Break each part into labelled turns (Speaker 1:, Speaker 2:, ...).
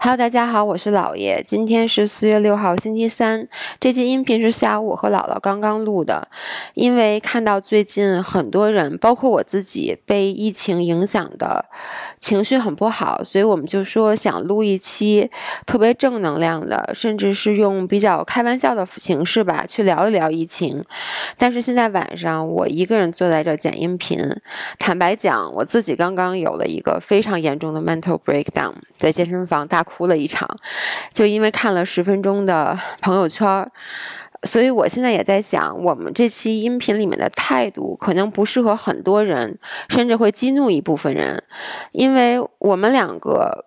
Speaker 1: Hello，大家好，我是姥爷。今天是四月六号，星期三。这期音频是下午我和姥姥刚刚录的，因为看到最近很多人，包括我自己，被疫情影响的情绪很不好，所以我们就说想录一期特别正能量的，甚至是用比较开玩笑的形式吧，去聊一聊疫情。但是现在晚上我一个人坐在这剪音频，坦白讲，我自己刚刚有了一个非常严重的 mental breakdown，在健身房大。哭了一场，就因为看了十分钟的朋友圈儿，所以我现在也在想，我们这期音频里面的态度可能不适合很多人，甚至会激怒一部分人，因为我们两个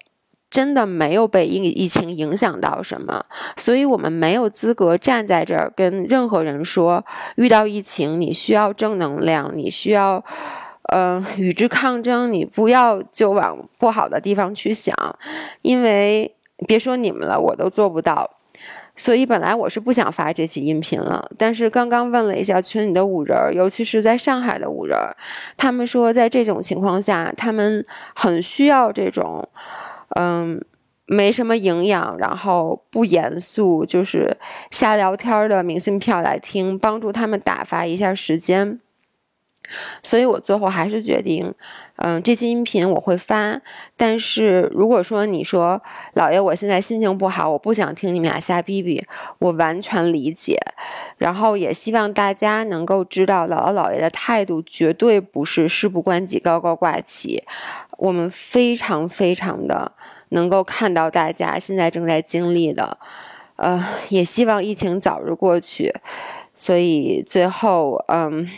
Speaker 1: 真的没有被疫疫情影响到什么，所以我们没有资格站在这儿跟任何人说，遇到疫情你需要正能量，你需要。嗯，与之抗争，你不要就往不好的地方去想，因为别说你们了，我都做不到。所以本来我是不想发这期音频了，但是刚刚问了一下群里的五人，尤其是在上海的五人，他们说在这种情况下，他们很需要这种，嗯，没什么营养，然后不严肃，就是瞎聊天的明信片来听，帮助他们打发一下时间。所以我最后还是决定，嗯，这期音频我会发。但是如果说你说老爷，我现在心情不好，我不想听你们俩瞎逼逼，我完全理解。然后也希望大家能够知道，姥姥姥爷的态度绝对不是事不关己高高挂起。我们非常非常的能够看到大家现在正在经历的，呃，也希望疫情早日过去。所以最后，嗯。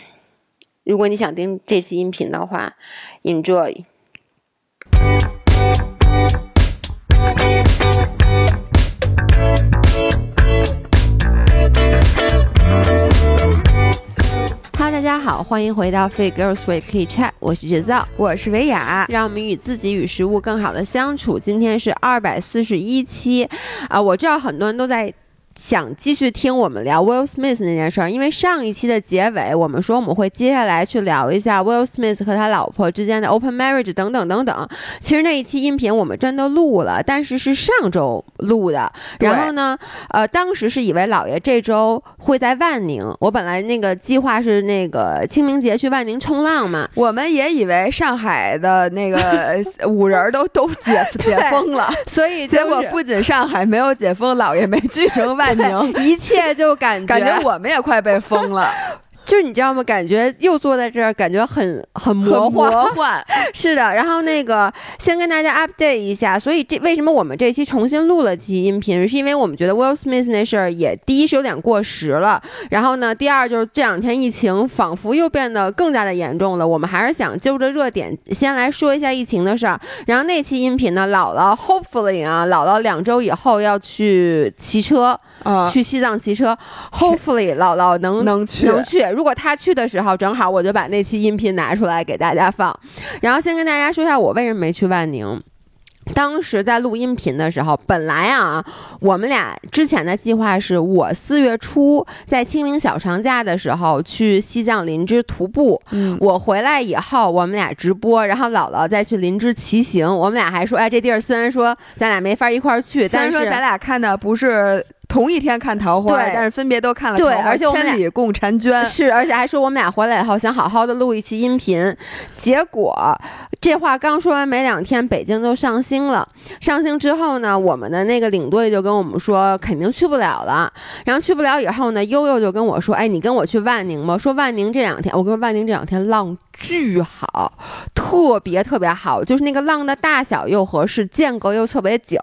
Speaker 1: 如果你想听这期音频的话，enjoy。Hello，大家好，欢迎回到 Free Girls Weekly Chat，我是杰造，
Speaker 2: 我是维亚，
Speaker 1: 让我们与自己与食物更好的相处。今天是二百四十一期啊，我知道很多人都在。想继续听我们聊 Will Smith 那件事儿，因为上一期的结尾我们说我们会接下来去聊一下 Will Smith 和他老婆之间的 open marriage 等等等等。其实那一期音频我们真的录了，但是是上周录的。然后呢，呃，当时是以为老爷这周会在万宁，我本来那个计划是那个清明节去万宁冲浪嘛。
Speaker 2: 我们也以为上海的那个 五人都都解解封了，
Speaker 1: 所以
Speaker 2: 结果不仅上海没有解封，老爷没去成万。
Speaker 1: 一切就感觉
Speaker 2: 感觉我们也快被封了。
Speaker 1: 就是你知道吗？感觉又坐在这儿，感觉很很魔
Speaker 2: 幻。魔幻
Speaker 1: 是的。然后那个先跟大家 update 一下，所以这为什么我们这期重新录了期音频，是因为我们觉得 Will Smith 那事儿也第一是有点过时了，然后呢，第二就是这两天疫情仿佛又变得更加的严重了。我们还是想就着热点先来说一下疫情的事儿。然后那期音频呢，姥姥 hopefully 啊，姥姥两周以后要去骑车，去西藏骑车，hopefully 姥姥能
Speaker 2: 能去
Speaker 1: 能去。如果他去的时候正好，我就把那期音频拿出来给大家放。然后先跟大家说一下我为什么没去万宁。当时在录音频的时候，本来啊，我们俩之前的计划是我四月初在清明小长假的时候去西藏林芝徒步。嗯，我回来以后，我们俩直播，然后姥姥再去林芝骑行。我们俩还说，哎，这地儿虽然说咱俩没法一块儿去，但是
Speaker 2: 咱俩看的不是。同一天看桃花，但是分别都看了。
Speaker 1: 对，而且
Speaker 2: 千里共婵娟
Speaker 1: 是，而且还说我们俩回来以后想好好的录一期音频。结果这话刚说完没两天，北京就上星了。上星之后呢，我们的那个领队就跟我们说肯定去不了了。然后去不了以后呢，悠悠就跟我说：“哎，你跟我去万宁吧。”说万宁这两天，我跟万宁这两天浪。巨好，特别特别好，就是那个浪的大小又合适，间隔又特别久。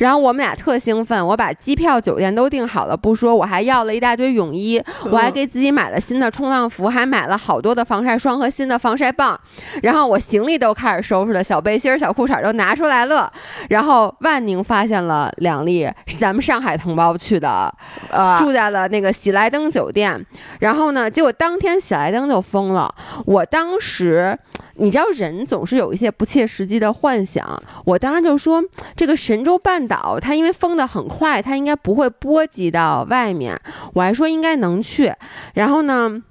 Speaker 1: 然后我们俩特兴奋，我把机票、酒店都订好了，不说，我还要了一大堆泳衣，我还给自己买了新的冲浪服，还买了好多的防晒霜和新的防晒棒。然后我行李都开始收拾了，小背心、小裤衩都拿出来了。然后万宁发现了两例是咱们上海同胞去的，呃，住在了那个喜来登酒店。然后呢，结果当天喜来登就封了，我当。当时，你知道人总是有一些不切实际的幻想。我当时就说，这个神州半岛它因为封的很快，它应该不会波及到外面。我还说应该能去。然后呢？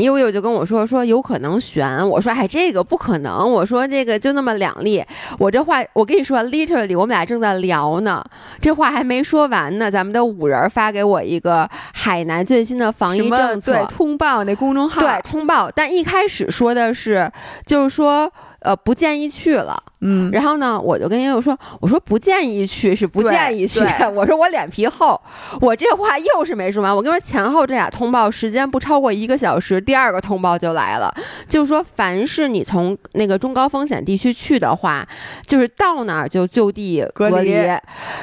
Speaker 1: 悠悠就跟我说说有可能悬，我说哎这个不可能，我说这个就那么两例，我这话我跟你说，literally 我们俩正在聊呢，这话还没说完呢，咱们的五人发给我一个海南最新的防疫政策，
Speaker 2: 对通报那公众号，
Speaker 1: 对通报，但一开始说的是就是说。呃，不建议去了。
Speaker 2: 嗯，
Speaker 1: 然后呢，我就跟悠悠说：“我说不建议去是不建议去。我说我脸皮厚，我这话又是没说完。我跟你说，前后这俩通报时间不超过一个小时，第二个通报就来了，就是说，凡是你从那个中高风险地区去的话，就是到哪儿就就地隔离。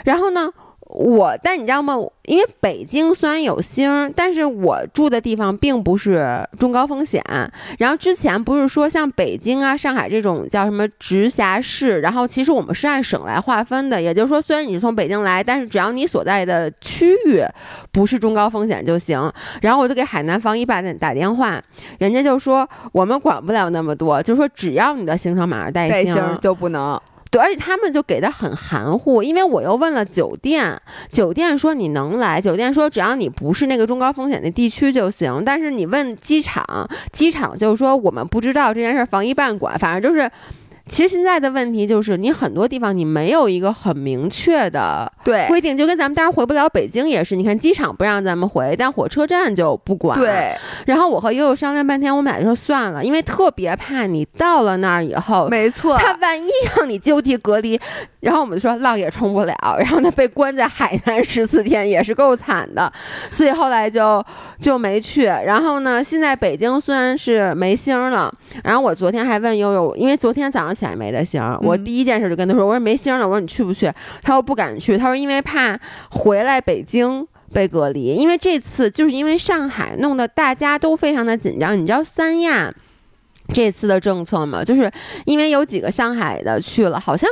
Speaker 1: 然后呢？”我，但你知道吗？因为北京虽然有星，但是我住的地方并不是中高风险。然后之前不是说像北京啊、上海这种叫什么直辖市，然后其实我们是按省来划分的。也就是说，虽然你是从北京来，但是只要你所在的区域不是中高风险就行。然后我就给海南防疫办打电话，人家就说我们管不了那么多，就说只要你的行程码上带星
Speaker 2: 就不能。
Speaker 1: 对，而且他们就给的很含糊，因为我又问了酒店，酒店说你能来，酒店说只要你不是那个中高风险的地区就行，但是你问机场，机场就是说我们不知道这件事，防疫办管，反正就是。其实现在的问题就是，你很多地方你没有一个很明确的规定，就跟咱们当然回不了北京也是，你看机场不让咱们回，但火车站就不管。
Speaker 2: 对。
Speaker 1: 然后我和悠悠商量半天，我们俩就说算了，因为特别怕你到了那儿以后，
Speaker 2: 没错，
Speaker 1: 他万一让你就地隔离，然后我们就说浪也冲不了，然后他被关在海南十四天也是够惨的，所以后来就就没去。然后呢，现在北京虽然是没星了，然后我昨天还问悠悠，因为昨天早上。起来没得星，我第一件事就跟他说：“我说没星了，我说你去不去？”他说不敢去，他说因为怕回来北京被隔离，因为这次就是因为上海弄得大家都非常的紧张。你知道三亚这次的政策吗？就是因为有几个上海的去了，好像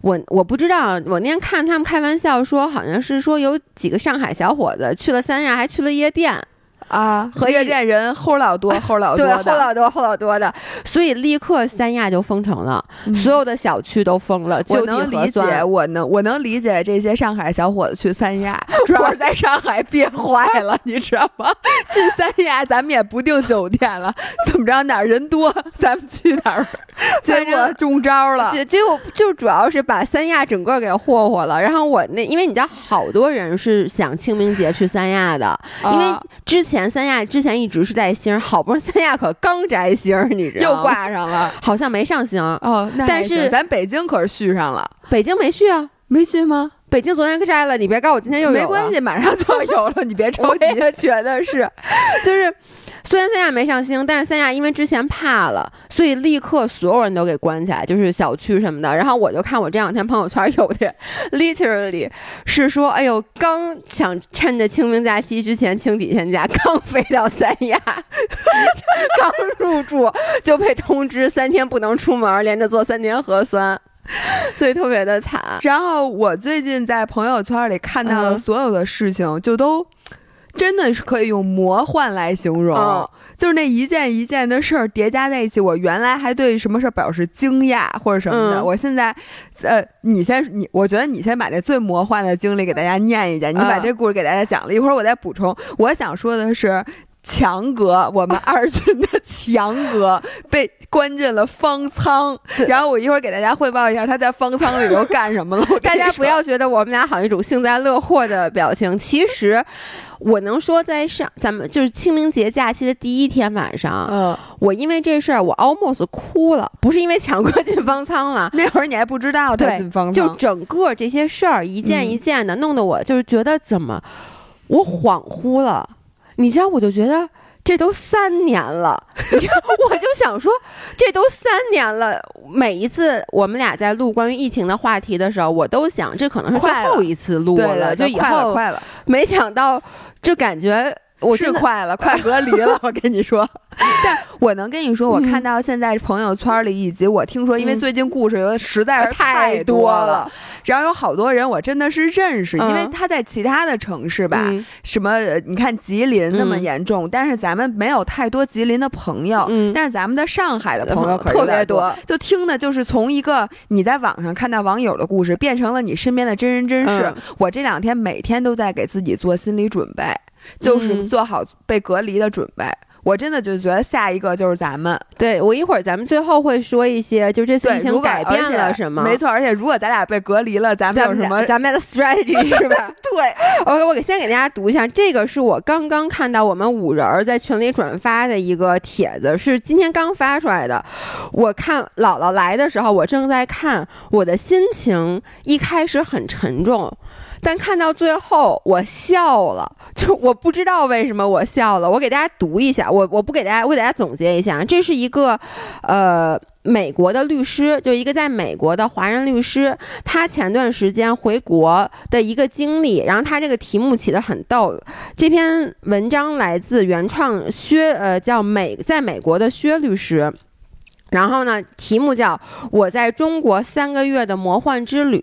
Speaker 1: 我我不知道，我那天看他们开玩笑说，好像是说有几个上海小伙子去了三亚，还去了夜店。
Speaker 2: 啊，和夜店人 齁老多，齁老多
Speaker 1: 的，齁老多，齁老多的，所以立刻三亚就封城了，所有的小区都封了。
Speaker 2: 我能理解，我能我能理解这些上海小伙子去三亚，主要是在上海憋坏了，你知道吗？去三亚咱们也不订酒店了，怎么着哪儿人多咱们去哪儿，结果中招了。
Speaker 1: 结结果就主要是把三亚整个给霍霍了。然后我那因为你知道好多人是想清明节去三亚的，因为之前。前三亚之前一直是带星，好不容易三亚可刚摘星，你知道
Speaker 2: 又挂上了，
Speaker 1: 好像没上星
Speaker 2: 哦。
Speaker 1: 但是
Speaker 2: 咱北京可是续上了，
Speaker 1: 北京没续啊？
Speaker 2: 没续吗？
Speaker 1: 北京昨天摘了，你别告诉我今天又。
Speaker 2: 没关系，马上就要有了，你别着急。
Speaker 1: 觉得是，就是。虽然三亚没上星，但是三亚因为之前怕了，所以立刻所有人都给关起来，就是小区什么的。然后我就看我这两天朋友圈有的，literally 是说，哎呦，刚想趁着清明假期之前请几天假，刚飞到三亚，刚入住就被通知三天不能出门，连着做三天核酸，所以特别的惨。
Speaker 2: 然后我最近在朋友圈里看到的所有的事情，就都。真的是可以用魔幻来形容，就是那一件一件的事儿叠加在一起。我原来还对什么事儿表示惊讶或者什么的，我现在，呃，你先，你我觉得你先把这最魔幻的经历给大家念一念，你把这故事给大家讲了一会儿，我再补充。我想说的是。强哥，我们二军的强哥被关进了方舱，然后我一会儿给大家汇报一下他在方舱里头干什么了。
Speaker 1: 大家不要觉得我们俩好像一种幸灾乐祸的表情，其实我能说，在上咱们就是清明节假期的第一天晚上，
Speaker 2: 嗯，
Speaker 1: 我因为这事儿我 almost 哭了，不是因为抢过进方舱了，
Speaker 2: 那会儿你还不知道他进方舱，
Speaker 1: 就整个这些事儿一件一件的，弄得我就是觉得怎么我恍惚了。你知道，我就觉得这都三年了，我就想说，这都三年了。每一次我们俩在录关于疫情的话题的时候，我都想，这可能是最后一次录了，就以后
Speaker 2: 快了。
Speaker 1: 没想到，就感觉我
Speaker 2: 是快了，快隔离了。我跟你说。但我能跟你说，我看到现在朋友圈里，以及我听说，因为最近故事有的实在是太多了，然后有好多人我真的是认识，因为他在其他的城市吧，什么你看吉林那么严重，但是咱们没有太多吉林的朋友，但是咱们的上海的朋友 可
Speaker 1: 特别
Speaker 2: 多，就听的就是从一个你在网上看到网友的故事，变成了你身边的真人真事。我这两天每天都在给自己做心理准备，就是做好被隔离的准备。我真的就觉得下一个就是咱们。
Speaker 1: 对我一会儿咱们最后会说一些，就这次疫情改变了什么？
Speaker 2: 没错，而且如果咱俩被隔离了，咱们有什么？
Speaker 1: 咱们的 strategy 是吧？
Speaker 2: 对
Speaker 1: ，OK，我给先给大家读一下，这个是我刚刚看到我们五人在群里转发的一个帖子，是今天刚发出来的。我看姥姥来的时候，我正在看，我的心情一开始很沉重。但看到最后，我笑了，就我不知道为什么我笑了。我给大家读一下，我我不给大家，我给大家总结一下，这是一个，呃，美国的律师，就一个在美国的华人律师，他前段时间回国的一个经历。然后他这个题目起的很逗，这篇文章来自原创薛，呃，叫美，在美国的薛律师。然后呢，题目叫《我在中国三个月的魔幻之旅》。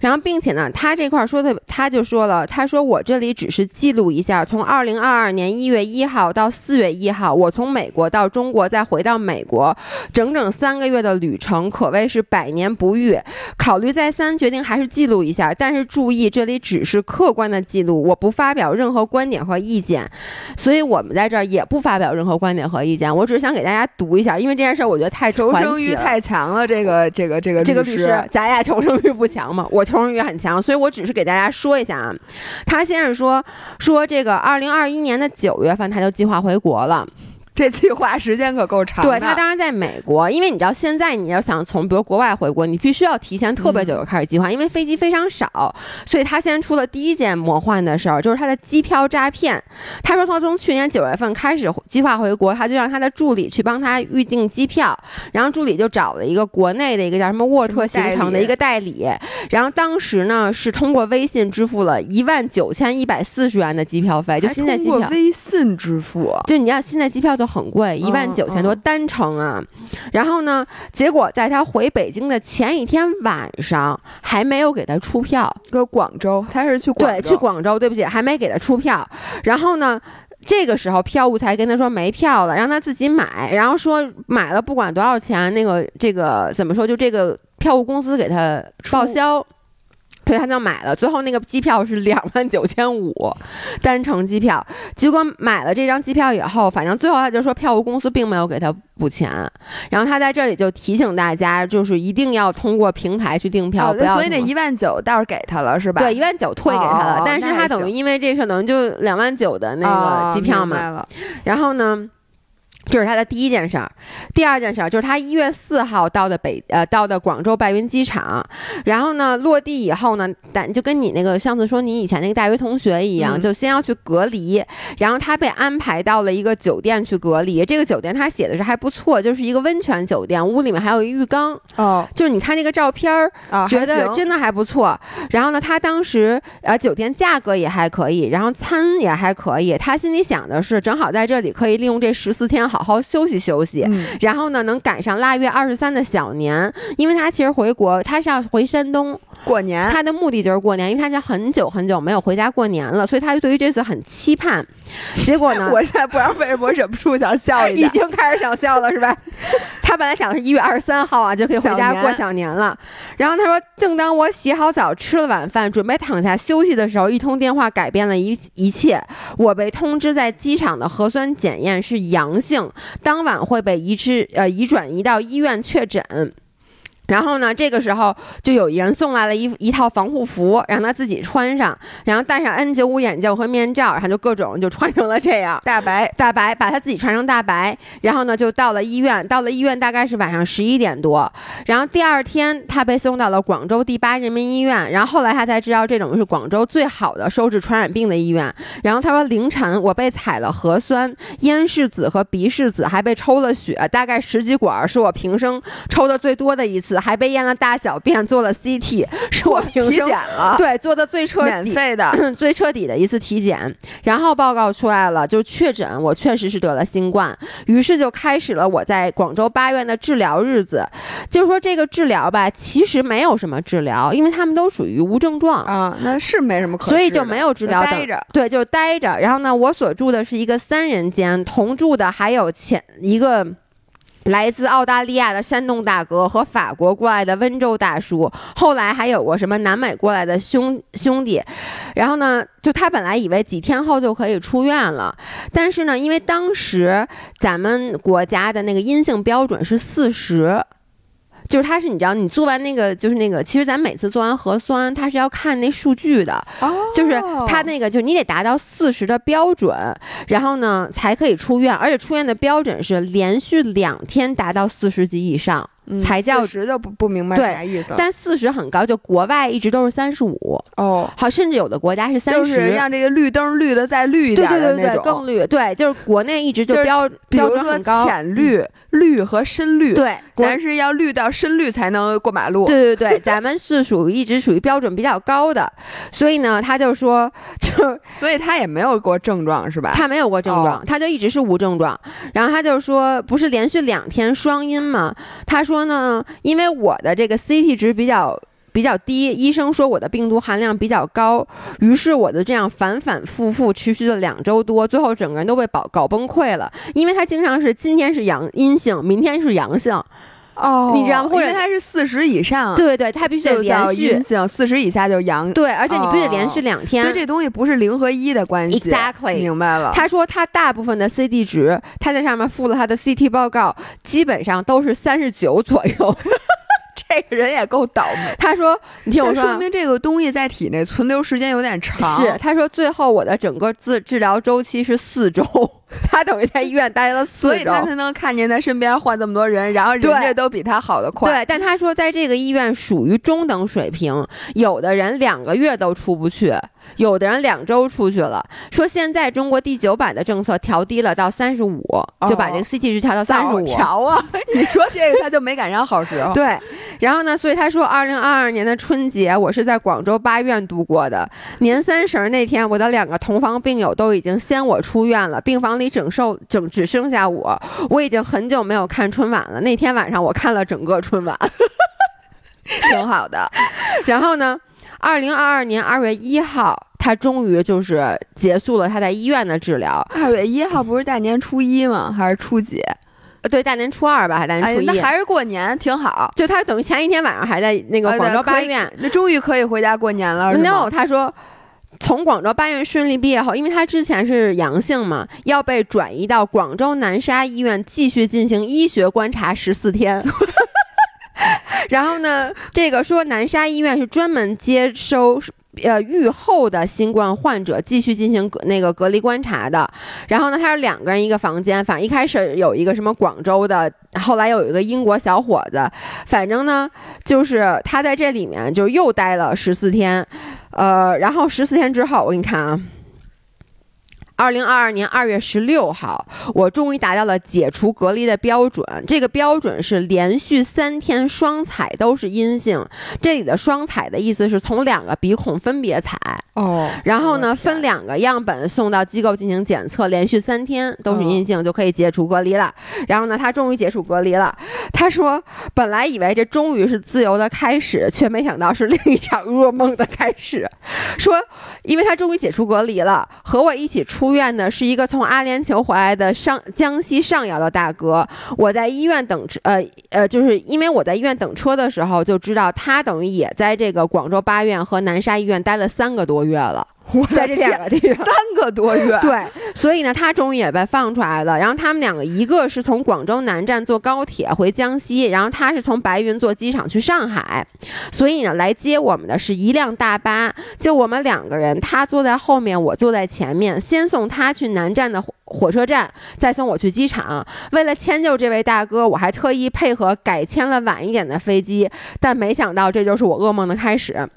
Speaker 1: 然后，并且呢，他这块说的，他就说了，他说我这里只是记录一下，从二零二二年一月一号到四月一号，我从美国到中国，再回到美国，整整三个月的旅程，可谓是百年不遇。考虑再三，决定还是记录一下。但是注意，这里只是客观的记录，我不发表任何观点和意见。所以我们在这儿也不发表任何观点和意见。我只是想给大家读一下，因为这件事儿我觉得太。
Speaker 2: 求生欲太强了，这个这个这个
Speaker 1: 这个律
Speaker 2: 师，
Speaker 1: 咱俩求生欲不强嘛？我求生欲很强，所以我只是给大家说一下啊。他先是说说这个二零二一年的九月份，他就计划回国了。
Speaker 2: 这计划时间可够长的。
Speaker 1: 对他当然在美国，因为你知道现在你要想从比如国外回国，你必须要提前特别久就开始计划，因为飞机非常少，所以他先出了第一件魔幻的事儿，就是他的机票诈骗。他说他从去年九月份开始计划回国，他就让他的助理去帮他预订机票，然后助理就找了一个国内的一个叫什么沃特携程的一个代理，然后当时呢是通过微信支付了一万九千一百四十元的机票费，就现在机票
Speaker 2: 微信支付，
Speaker 1: 就你要现在机票就。很贵，一万九千多单程啊！然后呢，结果在他回北京的前一天晚上，还没有给他出票。
Speaker 2: 搁广州，他是去
Speaker 1: 对去广州，对不起，还没给他出票。然后呢，这个时候票务才跟他说没票了，让他自己买。然后说买了不管多少钱，那个这个怎么说？就这个票务公司给他报销。所以他就买了，最后那个机票是两万九千五，单程机票。结果买了这张机票以后，反正最后他就说票务公司并没有给他补钱。然后他在这里就提醒大家，就是一定要通过平台去订票，不要。
Speaker 2: 所以那一万九倒是给他了，是吧？
Speaker 1: 对，一万九退给他了，但是他等于因为这事等于就两万九的那个机票嘛。然后呢？这是他的第一件事儿，第二件事儿就是他一月四号到的北呃到的广州白云机场，然后呢落地以后呢，但就跟你那个上次说你以前那个大学同学一样，就先要去隔离，然后他被安排到了一个酒店去隔离。这个酒店他写的是还不错，就是一个温泉酒店，屋里面还有一浴缸
Speaker 2: 哦，
Speaker 1: 就是你看那个照片儿，觉得真的还不错。然后呢，他当时呃酒店价格也还可以，然后餐也还可以，他心里想的是正好在这里可以利用这十四天好。好好休息休息，然后呢，能赶上腊月二十三的小年，因为他其实回国，他是要回山东。
Speaker 2: 过年，
Speaker 1: 他的目的就是过年，因为他已经很久很久没有回家过年了，所以他就对于这次很期盼。结果呢，
Speaker 2: 我现在不知道为什么忍不住想笑一
Speaker 1: 下，已经开始想笑了，是吧？他本来想的是一月二十三号啊就可以回家过小年了，然后他说，正当我洗好澡、吃了晚饭、准备躺下休息的时候，一通电话改变了一一切，我被通知在机场的核酸检验是阳性。当晚会被移至呃移转移到医院确诊。然后呢，这个时候就有一人送来了一一套防护服，让他自己穿上，然后戴上 N95 眼镜和面罩，然后就各种就穿成了这样
Speaker 2: 大白
Speaker 1: 大白，把他自己穿成大白，然后呢就到了医院，到了医院大概是晚上十一点多，然后第二天他被送到了广州第八人民医院，然后后来他才知道这种是广州最好的收治传染病的医院。然后他说凌晨我被采了核酸，咽拭子和鼻拭子还被抽了血，大概十几管，是我平生抽的最多的一次。还被验了大小便，做了 CT，是我体
Speaker 2: 检了，
Speaker 1: 对，做的最彻
Speaker 2: 底、免费的、
Speaker 1: 最彻底的一次体检。然后报告出来了，就确诊我确实是得了新冠。于是就开始了我在广州八院的治疗日子。就是说这个治疗吧，其实没有什么治疗，因为他们都属于无症状
Speaker 2: 啊，那是没什么可，
Speaker 1: 所以就没有治疗。
Speaker 2: 待着，
Speaker 1: 对，就是待着。然后呢，我所住的是一个三人间，同住的还有前一个。来自澳大利亚的山东大哥和法国过来的温州大叔，后来还有过什么南美过来的兄兄弟，然后呢，就他本来以为几天后就可以出院了，但是呢，因为当时咱们国家的那个阴性标准是四十。就是他是你知道，你做完那个就是那个，其实咱每次做完核酸，他是要看那数据的，就是他那个就是你得达到四十的标准，然后呢才可以出院，而且出院的标准是连续两天达到四十级以上。才叫
Speaker 2: 十就不不明白啥意思，
Speaker 1: 但四十很高，就国外一直都是三十五
Speaker 2: 哦，
Speaker 1: 好，甚至有的国家是三十，
Speaker 2: 就是让这个绿灯绿的再绿一点
Speaker 1: 的那种，更绿，对，就是国内一直就标标准很高，
Speaker 2: 浅绿、绿和深绿，
Speaker 1: 对，
Speaker 2: 咱是要绿到深绿才能过马路，
Speaker 1: 对对对，咱们是属于一直属于标准比较高的，所以呢，他就说，就
Speaker 2: 所以他也没有过症状是吧？
Speaker 1: 他没有过症状，他就一直是无症状，然后他就说，不是连续两天双阴吗？他说。说呢，因为我的这个 CT 值比较比较低，医生说我的病毒含量比较高，于是我的这样反反复复持续了两周多，最后整个人都被搞搞崩溃了。因为他经常是今天是阳阴性，明天是阳性，
Speaker 2: 哦，
Speaker 1: 你知道吗？或者
Speaker 2: 他是四十以上，
Speaker 1: 对对，他必须得连续
Speaker 2: 阴性，四十以下就阳，
Speaker 1: 对，而且你必须得连续两天，
Speaker 2: 所以这东西不是零和一的关系
Speaker 1: ，exactly，
Speaker 2: 明白了。
Speaker 1: 他说他大部分的 CD 值，他在上面附了他的 CT 报告，基本上都是三十九左右。
Speaker 2: 这个人也够倒霉。
Speaker 1: 他说：“你听我说，
Speaker 2: 说明这个东西在体内存留时间有点长。”
Speaker 1: 是，他说最后我的整个治治疗周期是四周，他等于在医院待了四
Speaker 2: 周，所以他才能看见他身边换这么多人，然后人家都比他好的快。
Speaker 1: 对，但他说在这个医院属于中等水平，有的人两个月都出不去。有的人两周出去了，说现在中国第九版的政策调低了到三十五，就把这个 CT 值调到三十五。
Speaker 2: 调啊！你说这个他就没赶上好时候。
Speaker 1: 对，然后呢？所以他说，二零二二年的春节我是在广州八院度过的。年三十那天，我的两个同房病友都已经先我出院了，病房里整剩整只剩下我。我已经很久没有看春晚了。那天晚上我看了整个春晚，挺好的。然后呢？二零二二年二月一号，他终于就是结束了他在医院的治疗。
Speaker 2: 二月一号不是大年初一吗？还是初几？
Speaker 1: 对，大年初二吧，还大年初一。
Speaker 2: 那还是过年，挺好。
Speaker 1: 就他等于前一天晚上还在那个广州八院，
Speaker 2: 那终于可以回家过年了。
Speaker 1: No，他说从广州八院顺利毕业后，因为他之前是阳性嘛，要被转移到广州南沙医院继续进行医学观察十四天。然后呢，这个说南沙医院是专门接收呃愈后的新冠患者，继续进行那个隔离观察的。然后呢，他是两个人一个房间，反正一开始有一个什么广州的，后来有一个英国小伙子，反正呢就是他在这里面就又待了十四天，呃，然后十四天之后，我给你看啊。二零二二年二月十六号，我终于达到了解除隔离的标准。这个标准是连续三天双采都是阴性。这里的双采的意思是从两个鼻孔分别采
Speaker 2: 哦，
Speaker 1: 然后呢分两个样本送到机构进行检测，连续三天都是阴性就可以解除隔离了。然后呢，他终于解除隔离了。他说，本来以为这终于是自由的开始，却没想到是另一场噩梦的开始。说，因为他终于解除隔离了，和我一起出。出院的是一个从阿联酋回来的上江西上饶的大哥。我在医院等车，呃呃，就是因为我在医院等车的时候，就知道他等于也在这个广州八院和南沙医院待了三个多月了。在这两个地方
Speaker 2: 三个多月，
Speaker 1: 对，所以呢，他终于也被放出来了。然后他们两个，一个是从广州南站坐高铁回江西，然后他是从白云坐机场去上海。所以呢，来接我们的是一辆大巴，就我们两个人，他坐在后面，我坐在前面，先送他去南站的火车站，再送我去机场。为了迁就这位大哥，我还特意配合改签了晚一点的飞机。但没想到，这就是我噩梦的开始。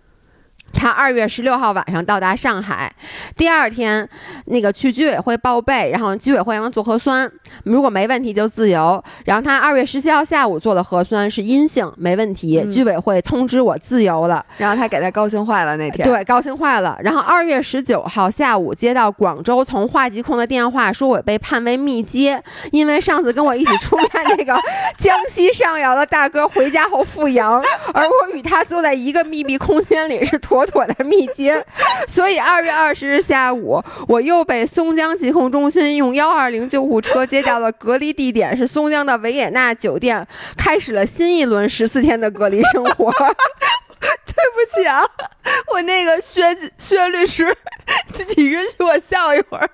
Speaker 1: 他二月十六号晚上到达上海，第二天那个去居委会报备，然后居委会让他做核酸，如果没问题就自由。然后他二月十七号下午做的核酸是阴性，没问题，居委会通知我自由了。
Speaker 2: 然后他给他高兴坏了那天，
Speaker 1: 对，高兴坏了。然后二月十九号下午接到广州从化疾控的电话，说我被判为密接，因为上次跟我一起出差那个江西上饶的大哥回家后复阳，而我与他坐在一个密闭空间里是妥。妥妥的密接。所以二月二十日下午，我又被松江疾控中心用幺二零救护车接到了隔离地点，是松江的维也纳酒店，开始了新一轮十四天的隔离生活。
Speaker 2: 对不起啊，我那个薛薛律师，你允许我笑一会儿。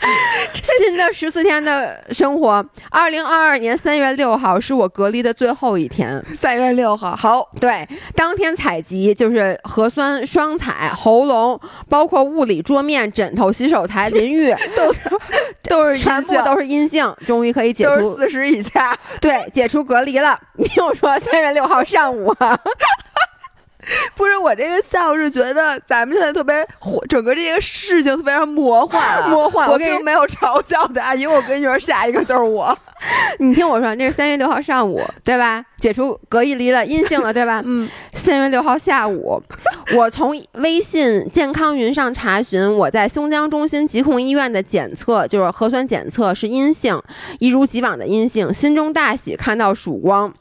Speaker 1: 新的十四天的生活，二零二二年三月六号是我隔离的最后一天。
Speaker 2: 三月六号，好，
Speaker 1: 对，当天采集就是核酸双采、喉咙，包括物理桌面、枕头、洗手台、淋浴，
Speaker 2: 都 都是
Speaker 1: 全部都是阴性，终于可以解除
Speaker 2: 四十以下，
Speaker 1: 对，解除隔离了。你听我说，三月六号上午。
Speaker 2: 不是我这个笑是觉得咱们现在特别火，整个这个事情非常魔幻，
Speaker 1: 魔幻。
Speaker 2: 我并没有嘲笑他，因为我跟你说，下一个就是我。
Speaker 1: 你听我说，这是三月六号上午，对吧？解除隔离了，阴性了，对吧？
Speaker 2: 嗯。
Speaker 1: 三月六号下午，我从微信健康云上查询，我在松江中心疾控医院的检测就是核酸检测是阴性，一如既往的阴性，心中大喜，看到曙光。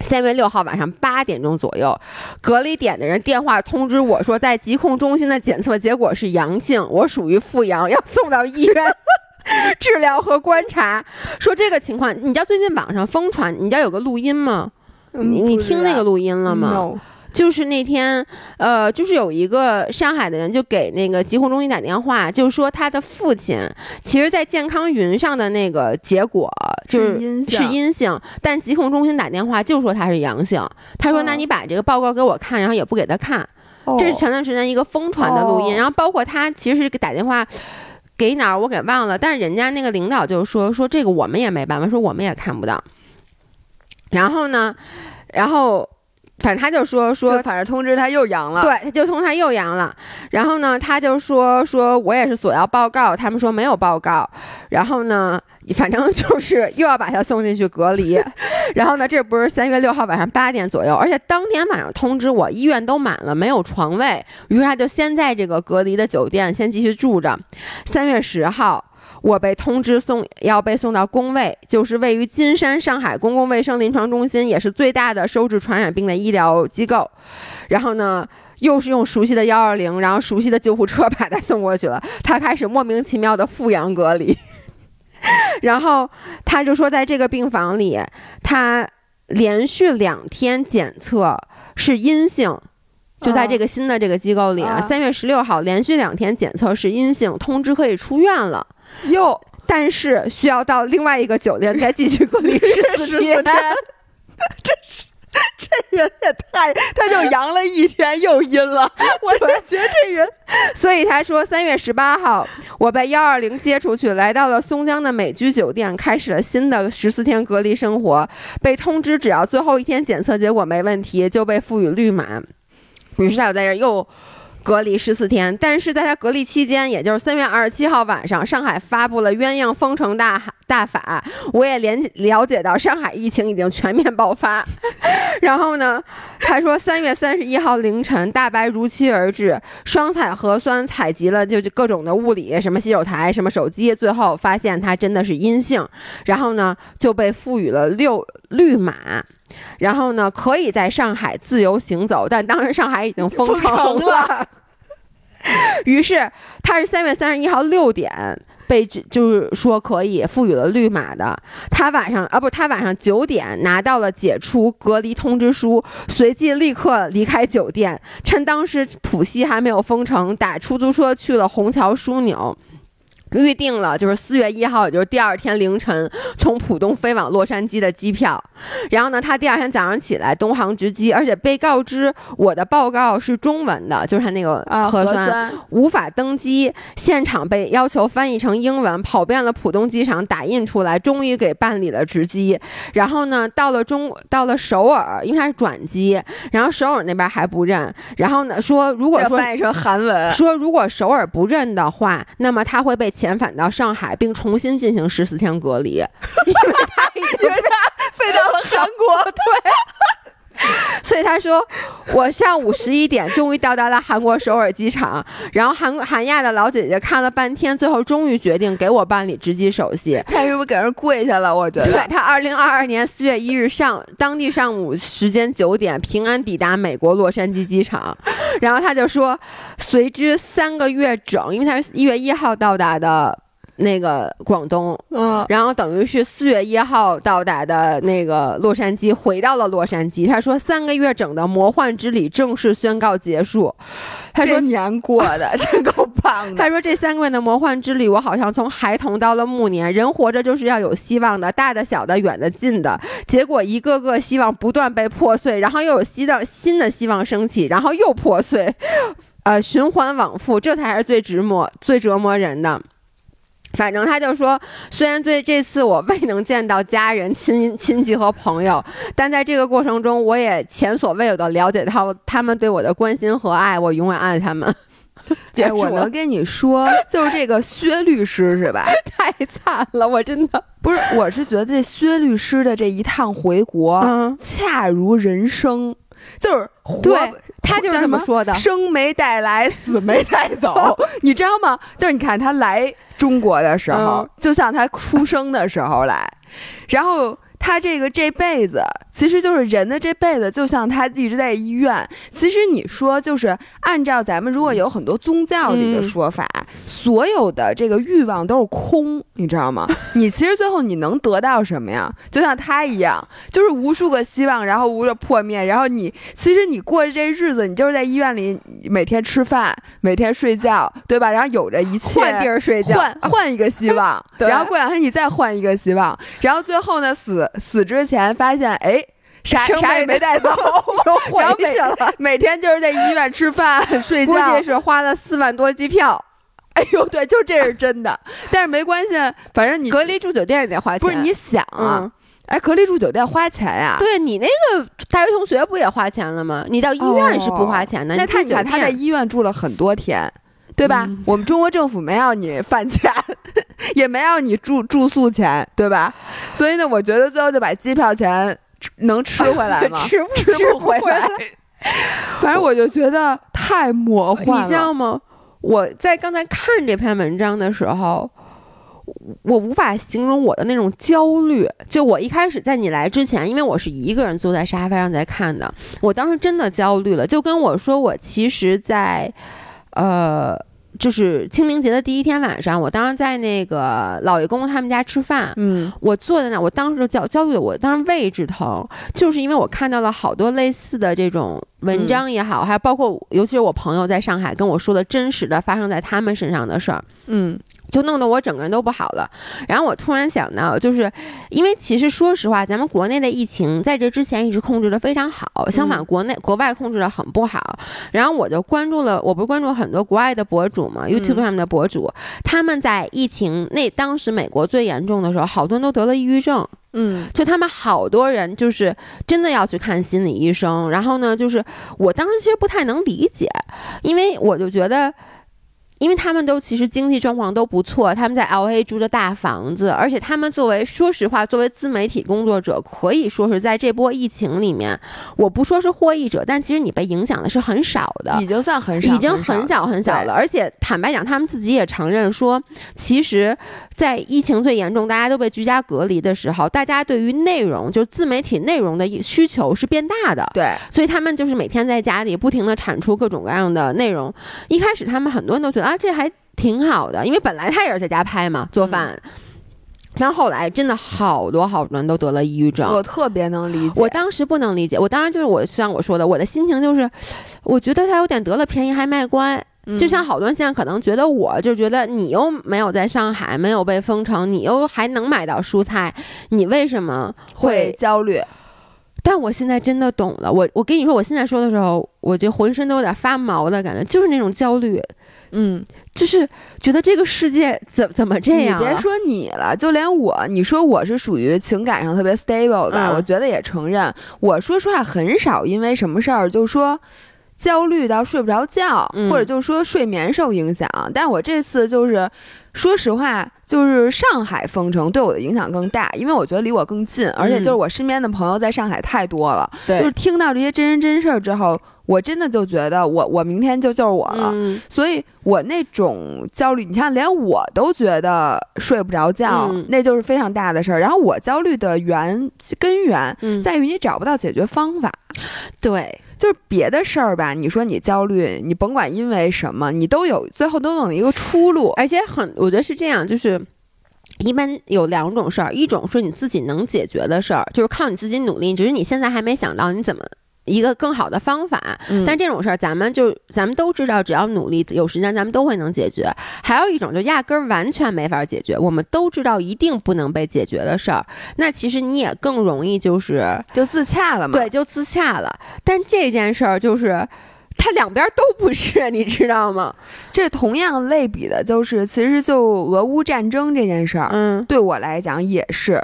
Speaker 1: 三月六号晚上八点钟左右，隔离点的人电话通知我说，在疾控中心的检测结果是阳性，我属于复阳，要送到医院 治疗和观察。说这个情况，你知道最近网上疯传，你知道有个录音吗？你你听那个录音了吗？就是那天，呃，就是有一个上海的人就给那个疾控中心打电话，就说他的父亲，其实，在健康云上的那个结果就是是阴性，但疾控中心打电话就说他是阳性。他说：“那你把这个报告给我看，然后也不给他看。”这是前段时间一个疯传的录音，然后包括他其实是打电话给哪儿我给忘了，但是人家那个领导就说说这个我们也没办法，说我们也看不到。然后呢，然后。反正他就说说，
Speaker 2: 反正通知他又阳了，
Speaker 1: 对，他就通知他又阳了。然后呢，他就说说我也是索要报告，他们说没有报告。然后呢，反正就是又要把他送进去隔离。然后呢，这不是三月六号晚上八点左右，而且当天晚上通知我医院都满了，没有床位，于是他就先在这个隔离的酒店先继续住着。三月十号。我被通知送要被送到工位，就是位于金山上海公共卫生临床中心，也是最大的收治传染病的医疗机构。然后呢，又是用熟悉的幺二零，然后熟悉的救护车把他送过去了。他开始莫名其妙的复阳隔离，然后他就说，在这个病房里，他连续两天检测是阴性，就在这个新的这个机构里啊。三月十六号连续两天检测是阴性，通知可以出院了。
Speaker 2: 又，
Speaker 1: 但是需要到另外一个酒店再继续隔离 十四天。
Speaker 2: 这 是这人也太，他就阳了一天又阴了。我就觉得这人，
Speaker 1: 所以他说三月十八号我被幺二零接出去，来到了松江的美居酒店，开始了新的十四天隔离生活。被通知只要最后一天检测结果没问题，就被赋予绿码。于是他又在这又。隔离十四天，但是在他隔离期间，也就是三月二十七号晚上，上海发布了鸳鸯封城大大法，我也连了解到上海疫情已经全面爆发。然后呢，他说三月三十一号凌晨，大白如期而至，双采核酸采集了就各种的物理，什么洗手台，什么手机，最后发现他真的是阴性，然后呢就被赋予了六绿码。然后呢，可以在上海自由行走，但当时上海已经封城了。于是他是三月三十一号六点被就是说可以赋予了绿码的。他晚上啊，不，他晚上九点拿到了解除隔离通知书，随即立刻离开酒店，趁当时浦西还没有封城，打出租车去了虹桥枢纽。预定了就是四月一号，也就是第二天凌晨从浦东飞往洛杉矶的机票。然后呢，他第二天早上起来东航直机，而且被告知我的报告是中文的，就是他那个核酸无法登机，现场被要求翻译成英文，跑遍了浦东机场打印出来，终于给办理了值机。然后呢，到了中到了首尔，因为他是转机，然后首尔那边还不认。然后呢，说如果说
Speaker 2: 翻译成韩文，
Speaker 1: 说如果首尔不认的话，那么他会被。遣返到上海，并重新进行十四天隔离，因为他因
Speaker 2: 为他飞到了韩国。
Speaker 1: 对，所以他说，我上午十一点终于到达了韩国首尔机场，然后韩韩亚的老姐姐看了半天，最后终于决定给我办理值机手续。
Speaker 2: 他是不是给人跪下了？我觉得，
Speaker 1: 对他二零二二年四月一日上当地上午时间九点平安抵达美国洛杉矶机场，然后他就说，随之三个月整，因为他是一月一号到达的。那个广东，
Speaker 2: 嗯，
Speaker 1: 然后等于是四月一号到达的那个洛杉矶，回到了洛杉矶。他说三个月整的魔幻之旅正式宣告结束。他说
Speaker 2: 年过的 真够棒的。
Speaker 1: 他说这三个月的魔幻之旅，我好像从孩童到了暮年。人活着就是要有希望的，大的、小的、远的、近的。结果一个个希望不断被破碎，然后又有希望新的希望升起，然后又破碎，呃，循环往复，这才是最折磨、最折磨人的。反正他就说，虽然对这次我未能见到家人、亲亲戚和朋友，但在这个过程中，我也前所未有的了解到他们对我的关心和爱，我永远爱他们。
Speaker 2: 姐，我能跟你说，就是这个薛律师是吧？
Speaker 1: 太惨了，我真的
Speaker 2: 不是，我是觉得这薛律师的这一趟回国，恰如人生，就是
Speaker 1: 对他就是这么说的，
Speaker 2: 生没带来，死没带走，你知道吗？就是你看他来。中国的时候，就像他出生的时候来，然后。他这个这辈子其实就是人的这辈子，就像他一直在医院。其实你说，就是按照咱们如果有很多宗教里的说法，所有的这个欲望都是空，你知道吗？你其实最后你能得到什么呀？就像他一样，就是无数个希望，然后无了破灭，然后你其实你过着这日子，你就是在医院里每天吃饭，每天睡觉，对吧？然后有着一切
Speaker 1: 换地儿睡觉，
Speaker 2: 换换一个希 望，然后过两天你再换一个希望，然后最后呢死。死之前发现，哎，啥啥也没带走，然后每每天就是在医院吃饭 睡觉，
Speaker 1: 估计是花了四万多机票。
Speaker 2: 哎呦，对，就这是真的。但是没关系，反正你
Speaker 1: 隔离住酒店也得花钱。
Speaker 2: 不是你想啊，哎，隔离住酒店花钱呀？
Speaker 1: 对你那个大学同学不也花钱了吗？你到医院是不花钱的。
Speaker 2: 那他他他在医院住了很多天。对吧？我们中国政府没要你饭钱，也没要你住住宿钱，对吧？所以呢，我觉得最后就把机票钱能吃回来吗？
Speaker 1: 吃
Speaker 2: 吃
Speaker 1: 不
Speaker 2: 回来。反正我就觉得太魔幻了。
Speaker 1: 你知道吗？我在刚才看这篇文章的时候，我无法形容我的那种焦虑。就我一开始在你来之前，因为我是一个人坐在沙发上在看的，我当时真的焦虑了。就跟我说，我其实，在。呃，就是清明节的第一天晚上，我当时在那个老爷公他们家吃饭，
Speaker 2: 嗯，
Speaker 1: 我坐在那，我当时就焦焦虑，我当时胃直疼，就是因为我看到了好多类似的这种文章也好，还有包括尤其是我朋友在上海跟我说的真实的发生在他们身上的事儿，
Speaker 2: 嗯。
Speaker 1: 就弄得我整个人都不好了，然后我突然想到，就是因为其实说实话，咱们国内的疫情在这之前一直控制的非常好，相反国内国外控制的很不好。然后我就关注了，我不是关注很多国外的博主嘛，YouTube 上面的博主，他们在疫情那当时美国最严重的时候，好多人都得了抑郁症，
Speaker 2: 嗯，
Speaker 1: 就他们好多人就是真的要去看心理医生。然后呢，就是我当时其实不太能理解，因为我就觉得。因为他们都其实经济状况都不错，他们在 L A 住着大房子，而且他们作为说实话，作为自媒体工作者，可以说是在这波疫情里面，我不说是获益者，但其实你被影响的是很少的，
Speaker 2: 已经算很少，
Speaker 1: 已经很小很小了。而且坦白讲，他们自己也承认说，其实，在疫情最严重、大家都被居家隔离的时候，大家对于内容，就是自媒体内容的需求是变大的，
Speaker 2: 对，
Speaker 1: 所以他们就是每天在家里不停的产出各种各样的内容。一开始他们很多人都觉得。啊，这还挺好的，因为本来他也是在家拍嘛，做饭。但后来真的好多好多人都得了抑郁症，
Speaker 2: 我特别能理解。
Speaker 1: 我当时不能理解，我当时就是我像我说的，我的心情就是，我觉得他有点得了便宜还卖乖。就像好多人现在可能觉得，我就觉得你又没有在上海，没有被封城，你又还能买到蔬菜，你为什么会
Speaker 2: 焦虑？
Speaker 1: 但我现在真的懂了。我我跟你说，我现在说的时候，我就浑身都有点发毛的感觉，就是那种焦虑。
Speaker 2: 嗯，
Speaker 1: 就是觉得这个世界怎怎么这样？
Speaker 2: 你别说你了，就连我，你说我是属于情感上特别 stable 吧？我觉得也承认。我说实话，很少因为什么事儿就说，焦虑到睡不着觉，
Speaker 1: 嗯
Speaker 2: 或者就是说睡眠受影响。但是我这次就是，说实话，就是上海封城对我的影响更大，因为我觉得离我更近，而且就是我身边的朋友在上海太多了。
Speaker 1: 对
Speaker 2: 就是听到这些真人真事儿之后，我真的就觉得我我明天就就是我了。
Speaker 1: 嗯
Speaker 2: 所以我那种焦虑，你看，连我都觉得睡不着觉，
Speaker 1: 嗯
Speaker 2: 那就是非常大的事儿。然后我焦虑的源根源
Speaker 1: 嗯，
Speaker 2: 在于你找不到解决方法。
Speaker 1: 对，
Speaker 2: 就是别的事儿吧，你说你焦虑，你甭管因为什么，你都有最后都有一个出路。
Speaker 1: 而且很，我觉得是这样，就是。一般有两种事儿，一种是你自己能解决的事儿，就是靠你自己努力，只是你现在还没想到你怎么一个更好的方法。
Speaker 2: 嗯
Speaker 1: 但这种事儿，咱们就咱们都知道，只要努力有时间，咱们都会能解决。还有一种就压根儿完全没法解决，我们都知道一定不能被解决的事儿，那其实你也更容易就是
Speaker 2: 就自洽了嘛。
Speaker 1: 对就自洽了。但这件事儿就是。它两边都不是，你知道吗？
Speaker 2: 这同样类比的就是，其实就俄乌战争这件事儿，
Speaker 1: 嗯
Speaker 2: 对我来讲也是，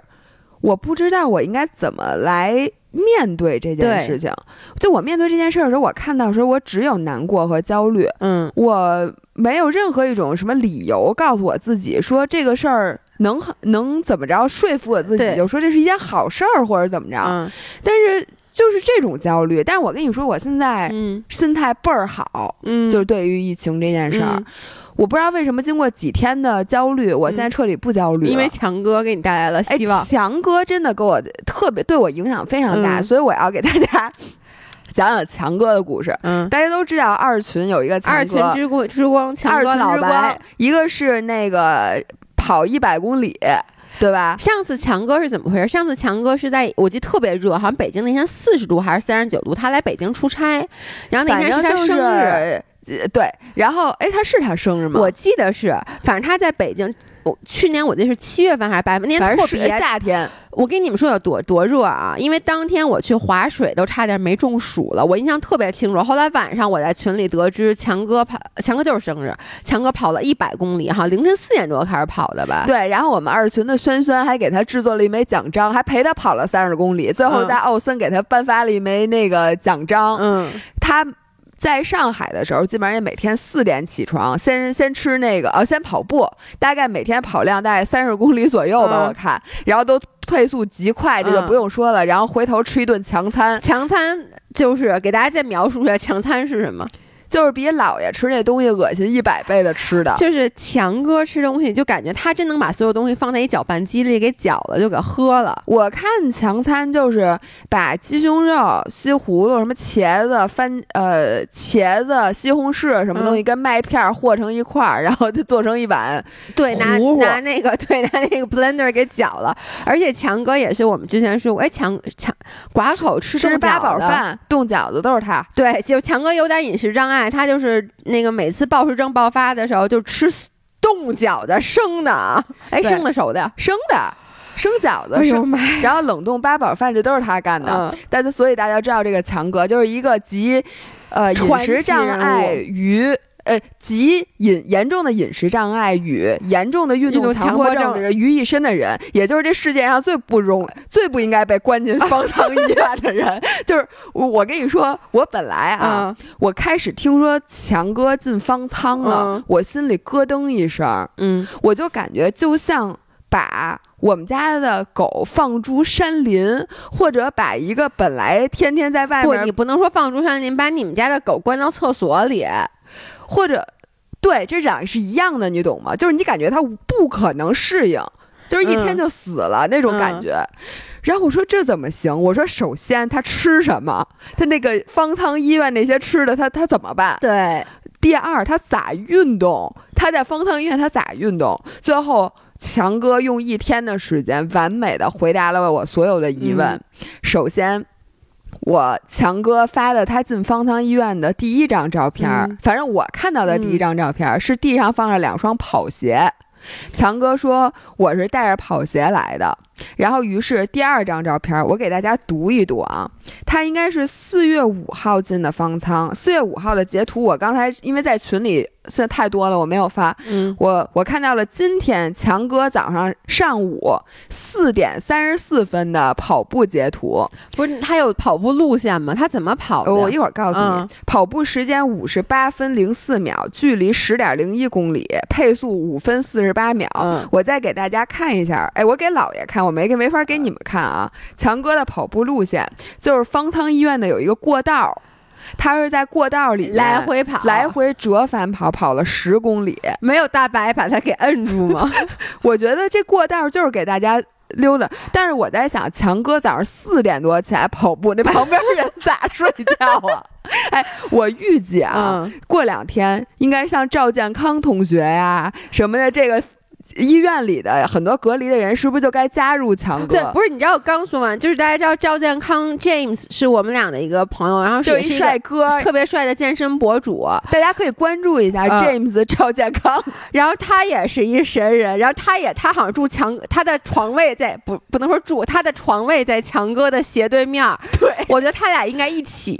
Speaker 2: 我不知道我应该怎么来面对这件事情。就我面对这件事儿的时候，我看到的时候，我只有难过和焦虑，
Speaker 1: 嗯。
Speaker 2: 我没有任何一种什么理由告诉我自己说这个事儿能能怎么着说服我自己，就说这是一件好事儿或者怎么着。
Speaker 1: 嗯。
Speaker 2: 但是就是这种焦虑，但是我跟你说，我现在
Speaker 1: 嗯。
Speaker 2: 心态倍儿好，
Speaker 1: 嗯，
Speaker 2: 就是对于疫情这件事儿。
Speaker 1: 嗯
Speaker 2: 我不知道为什么经过几天的焦虑，我现在彻底不焦虑了。
Speaker 1: 因为强哥给你带来了
Speaker 2: 哎
Speaker 1: 希望，。
Speaker 2: 强哥真的给我特别对我影响非常大，
Speaker 1: 嗯
Speaker 2: 所以我要给大家讲讲强哥的故事。
Speaker 1: 嗯，
Speaker 2: 大家都知道二群有一个强
Speaker 1: 二，群之光之光，强
Speaker 2: 二
Speaker 1: 哥老
Speaker 2: 群之光
Speaker 1: 白。，
Speaker 2: 一个是那个跑一百公里，对吧？
Speaker 1: 上次强哥是怎么回事？上次强哥是在我记得特别热，好像北京那天四十度还是三十九度，他来北京出差，然后那天他生日，
Speaker 2: 是呃对，然后哎，他是他生日吗？
Speaker 1: 我记得是，反正他在北京。我去年我记得是七月份还是八月份，那天
Speaker 2: 反正是
Speaker 1: 特别
Speaker 2: 夏天，
Speaker 1: 我跟你们说有多多热啊！因为当天我去划水都差点没中暑了，我印象特别清楚。后来晚上我在群里得知强哥跑，强哥就是生日，强哥跑了一百公里哈，凌晨四点多开始跑的吧？
Speaker 2: 对，然后我们二群的轩轩还给他制作了一枚奖章，还陪他跑了三十公里，最后
Speaker 1: 嗯
Speaker 2: 在奥森给他颁发了一枚那个奖章。
Speaker 1: 嗯，
Speaker 2: 他在上海的时候，基本上也每天四点起床，先先吃那个呃，先跑步，大概每天跑量大概三十公里左右吧，
Speaker 1: 嗯。
Speaker 2: 我看，然后都退速极快，这就
Speaker 1: 嗯。
Speaker 2: 不用说了，然后回头吃一顿强餐，
Speaker 1: 强餐就是给大家再描述一下强餐是什么，
Speaker 2: 就是比姥爷吃那东西恶心一百倍的吃的。
Speaker 1: 就是强哥吃东西就感觉他真能把所有东西放在一搅拌机里给搅了就给喝了。
Speaker 2: 我看强餐就是把鸡胸肉、西葫芦、什么茄子、番呃茄子、西红柿什么东西跟麦片儿和成一块儿，然后就做成一碗。
Speaker 1: 对，拿拿那个对拿那个 blender 给搅了，而且强哥也是我们之前说过，哎强强寡口吃
Speaker 2: 吃八宝饭、冻饺子都是他。
Speaker 1: 对，就强哥有点饮食障碍，他就是那个每次暴食症爆发的时候就吃冻饺子生的啊，哎生的熟的，
Speaker 2: 生的，生饺子生，然后冷冻八宝饭，这都是他干的。
Speaker 1: 嗯
Speaker 2: 但是所以大家知道这个强哥就是一个集呃饮食障碍与。呃，集饮严重的饮食障碍与严重的运
Speaker 1: 运动
Speaker 2: 动强迫
Speaker 1: 症
Speaker 2: 症的人于一身的人，也就是这世界上最不容、最不应该被关进方舱医院的人。就是我，我跟你说，我本来啊，
Speaker 1: 嗯
Speaker 2: 我开始听说强哥进方舱了，
Speaker 1: 嗯
Speaker 2: 我心里咯噔一声，
Speaker 1: 嗯
Speaker 2: 我就感觉就像把我们家的狗放逐山林，或者把一个本来天天在外
Speaker 1: 不，
Speaker 2: 面
Speaker 1: 你不能说放逐山林，把你们家的狗关到厕所里，
Speaker 2: 或者对这两个是一样的，你懂吗？就是你感觉他不可能适应，就是一天
Speaker 1: 嗯
Speaker 2: 就死了、那种感觉。然后我说这怎么行？我说首先他吃什么？他那个方舱医院那些吃的，他他怎么办？
Speaker 1: 对，
Speaker 2: 第二，他咋运动？他在方舱医院他咋运动？最后，强哥用一天的时间完美的回答了我所有的疑问。
Speaker 1: 嗯
Speaker 2: 首先，我强哥发的他进方舱医院的第一张照片反正我看到的第一张照片儿、是地上放着两双跑鞋。强哥说我是带着跑鞋来的。然后于是第二张照片，我给大家读一读啊，他应该是四月五号进的方舱，四月五号的截图，我刚才因为在群里。现在太多了，我没有发。
Speaker 1: 嗯，
Speaker 2: 我我看到了今天强哥早上上午四点三十四分的跑步截图。
Speaker 1: 不是他有跑步路线吗？他怎么跑的？
Speaker 2: 我一会儿告诉你。跑步时间五十八分零四秒，距离十点零一公里，配速五分四十八秒。我再给大家看一下。哎，我给姥爷看，我没给没法给你们看啊。强哥的跑步路线就是方舱医院的有一个过道。他是在过道里
Speaker 1: 来回跑，
Speaker 2: 来回折返跑，跑了十公里，
Speaker 1: 没有大白把他给摁住吗？
Speaker 2: 我觉得这过道就是给大家溜达。但是我在想，强哥早上四点多起来跑步，那旁边人咋睡觉啊？哎，我预计啊，过两天应该像赵健康同学呀什么的这个。医院里的很多隔离的人，是不是就该加入强哥？
Speaker 1: 对，不是，你知道我刚说完，就是大家知道赵健康 James 是我们俩的一个朋友，然后是
Speaker 2: 一帅哥，
Speaker 1: 特别帅的健身博主，
Speaker 2: 大家可以关注一下 James 赵健康。
Speaker 1: 然后他也是一神人，然后他也他好像住强，他的床位在不不能说住，他的床位在强哥的斜对面。
Speaker 2: 对，
Speaker 1: 我觉得他俩应该一起。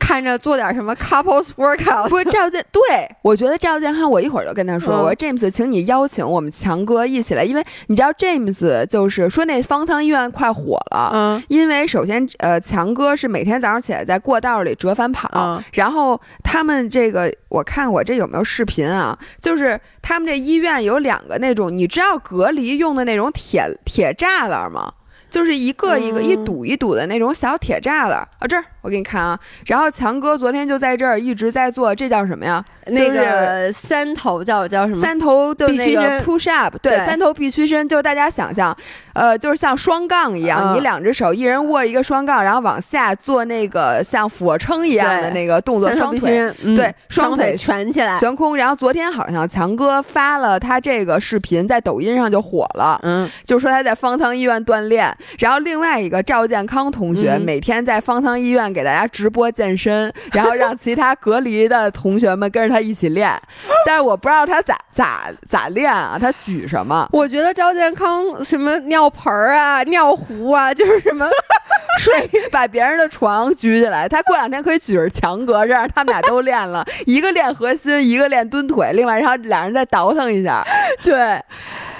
Speaker 1: 看着做点什么 couples workout，
Speaker 2: 不是赵健，对我觉得赵健康，我一会儿就跟他说，我说 James，请你邀请我们强哥一起来，因为你知道 James 就是说那方舱医院快火了，
Speaker 1: 嗯，
Speaker 2: 因为首先呃强哥是每天早上起来在过道里折返跑，然后他们这个我看我这有没有视频啊，就是他们这医院有两个那种你知道隔离用的那种铁铁栅栏吗？就是一个一个一堵一堵的那种小铁栅栏啊，这儿我给你看啊。然后强哥昨天就在这儿一直在做，这叫什么呀？
Speaker 1: 那个三头叫叫什么？
Speaker 2: 三头就那个 push up，
Speaker 1: 对，
Speaker 2: 三头必屈伸，就大家想象，呃，就是像双杠一样，你两只手一人握一个双杠，然后往下做那个像俯卧撑一样的那个动作，双腿对，双
Speaker 1: 腿蜷起来
Speaker 2: 悬空。然后昨天好像强哥发了他这个视频，在抖音上就火了，
Speaker 1: 嗯，
Speaker 2: 就说他在方舱医院锻炼。然后另外一个赵健康同学每天在方舱医院给大家直播健身，然后让其他隔离的同学们跟着他一起练。但是我不知道他咋咋咋练啊？他举什么？
Speaker 1: 我觉得赵健康什么尿盆儿啊、尿壶啊，就是什么
Speaker 2: 睡把别人的床举起来。他过两天可以举着强哥，让他们俩都练了，一个练核心，一个练蹲腿，另外然后俩人再倒腾一下。
Speaker 1: 对。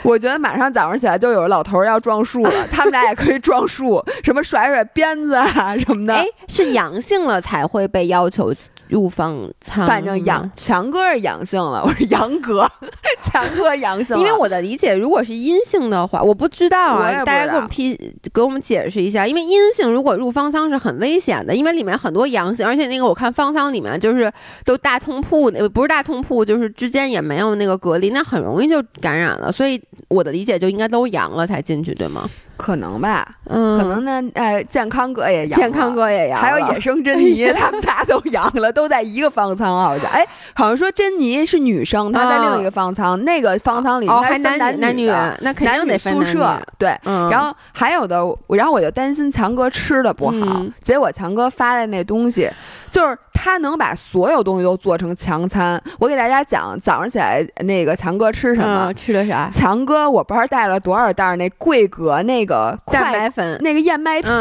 Speaker 2: 我觉得马上早上起来就有老头要撞树了，他们俩也可以撞树，什么甩甩鞭子啊什么的。
Speaker 1: 哎，是阳性了才会被要求入方舱。
Speaker 2: 反正阳强哥是阳性了，我是阳哥，强哥阳性。
Speaker 1: 因为我的理解，如果是阴性的话，我不知道啊，大家给我们批给我们解释一下。因为阴性如果入方舱是很危险的，因为里面很多阳性，而且那个我看方舱里面就是都大通铺，不是大通铺，就是之间也没有那个隔离，那很容易就感染了，所以。我的理解就应该都阳了才进去，对吗？
Speaker 2: 可能吧，嗯，可能呢，哎，健康哥也阳，
Speaker 1: 健康哥也阳，
Speaker 2: 还有野生珍妮，他们仨都阳了，都在一个方舱好像，哎，好像说珍妮是女生，她在另一个方舱，那个方舱里
Speaker 1: 还
Speaker 2: 男
Speaker 1: 男女，那肯定得
Speaker 2: 宿舍，对，然后还有的，然后我就担心强哥吃的不好，结果强哥发的那东西。就是他能把所有东西都做成强餐。我给大家讲，早上起来那个强哥吃什么？
Speaker 1: 吃的啥？
Speaker 2: 强哥，我不知道带了多少袋那桂格那个
Speaker 1: 蛋白粉，
Speaker 2: 那个燕麦片，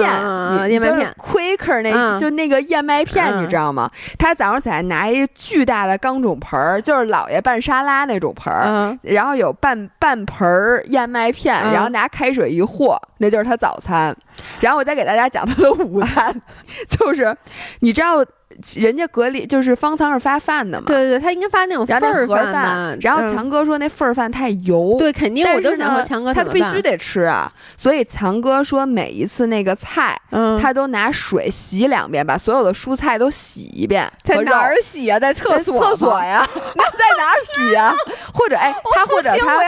Speaker 1: 燕麦片
Speaker 2: ，Quaker 那就那个燕麦片，你知道吗？他早上起来拿一巨大的钢种盆儿，就是老爷拌沙拉那种盆儿，然后有半半盆儿燕麦片，然后拿开水一和，那就是他早餐。然后我再给大家讲他的午餐，就是你知道。人家隔离就是方舱是发饭的嘛？
Speaker 1: 对对对，他应该发那种份儿
Speaker 2: 饭。然后强哥说那份儿饭太油，
Speaker 1: 对，肯定我就想说强哥
Speaker 2: 他必须得吃啊。所以强哥说每一次那个菜，他都拿水洗两遍，把所有的蔬菜都洗一遍。
Speaker 1: 在哪儿洗啊？在厕所？
Speaker 2: 厕所呀？那在哪儿洗啊？或者哎，他或者他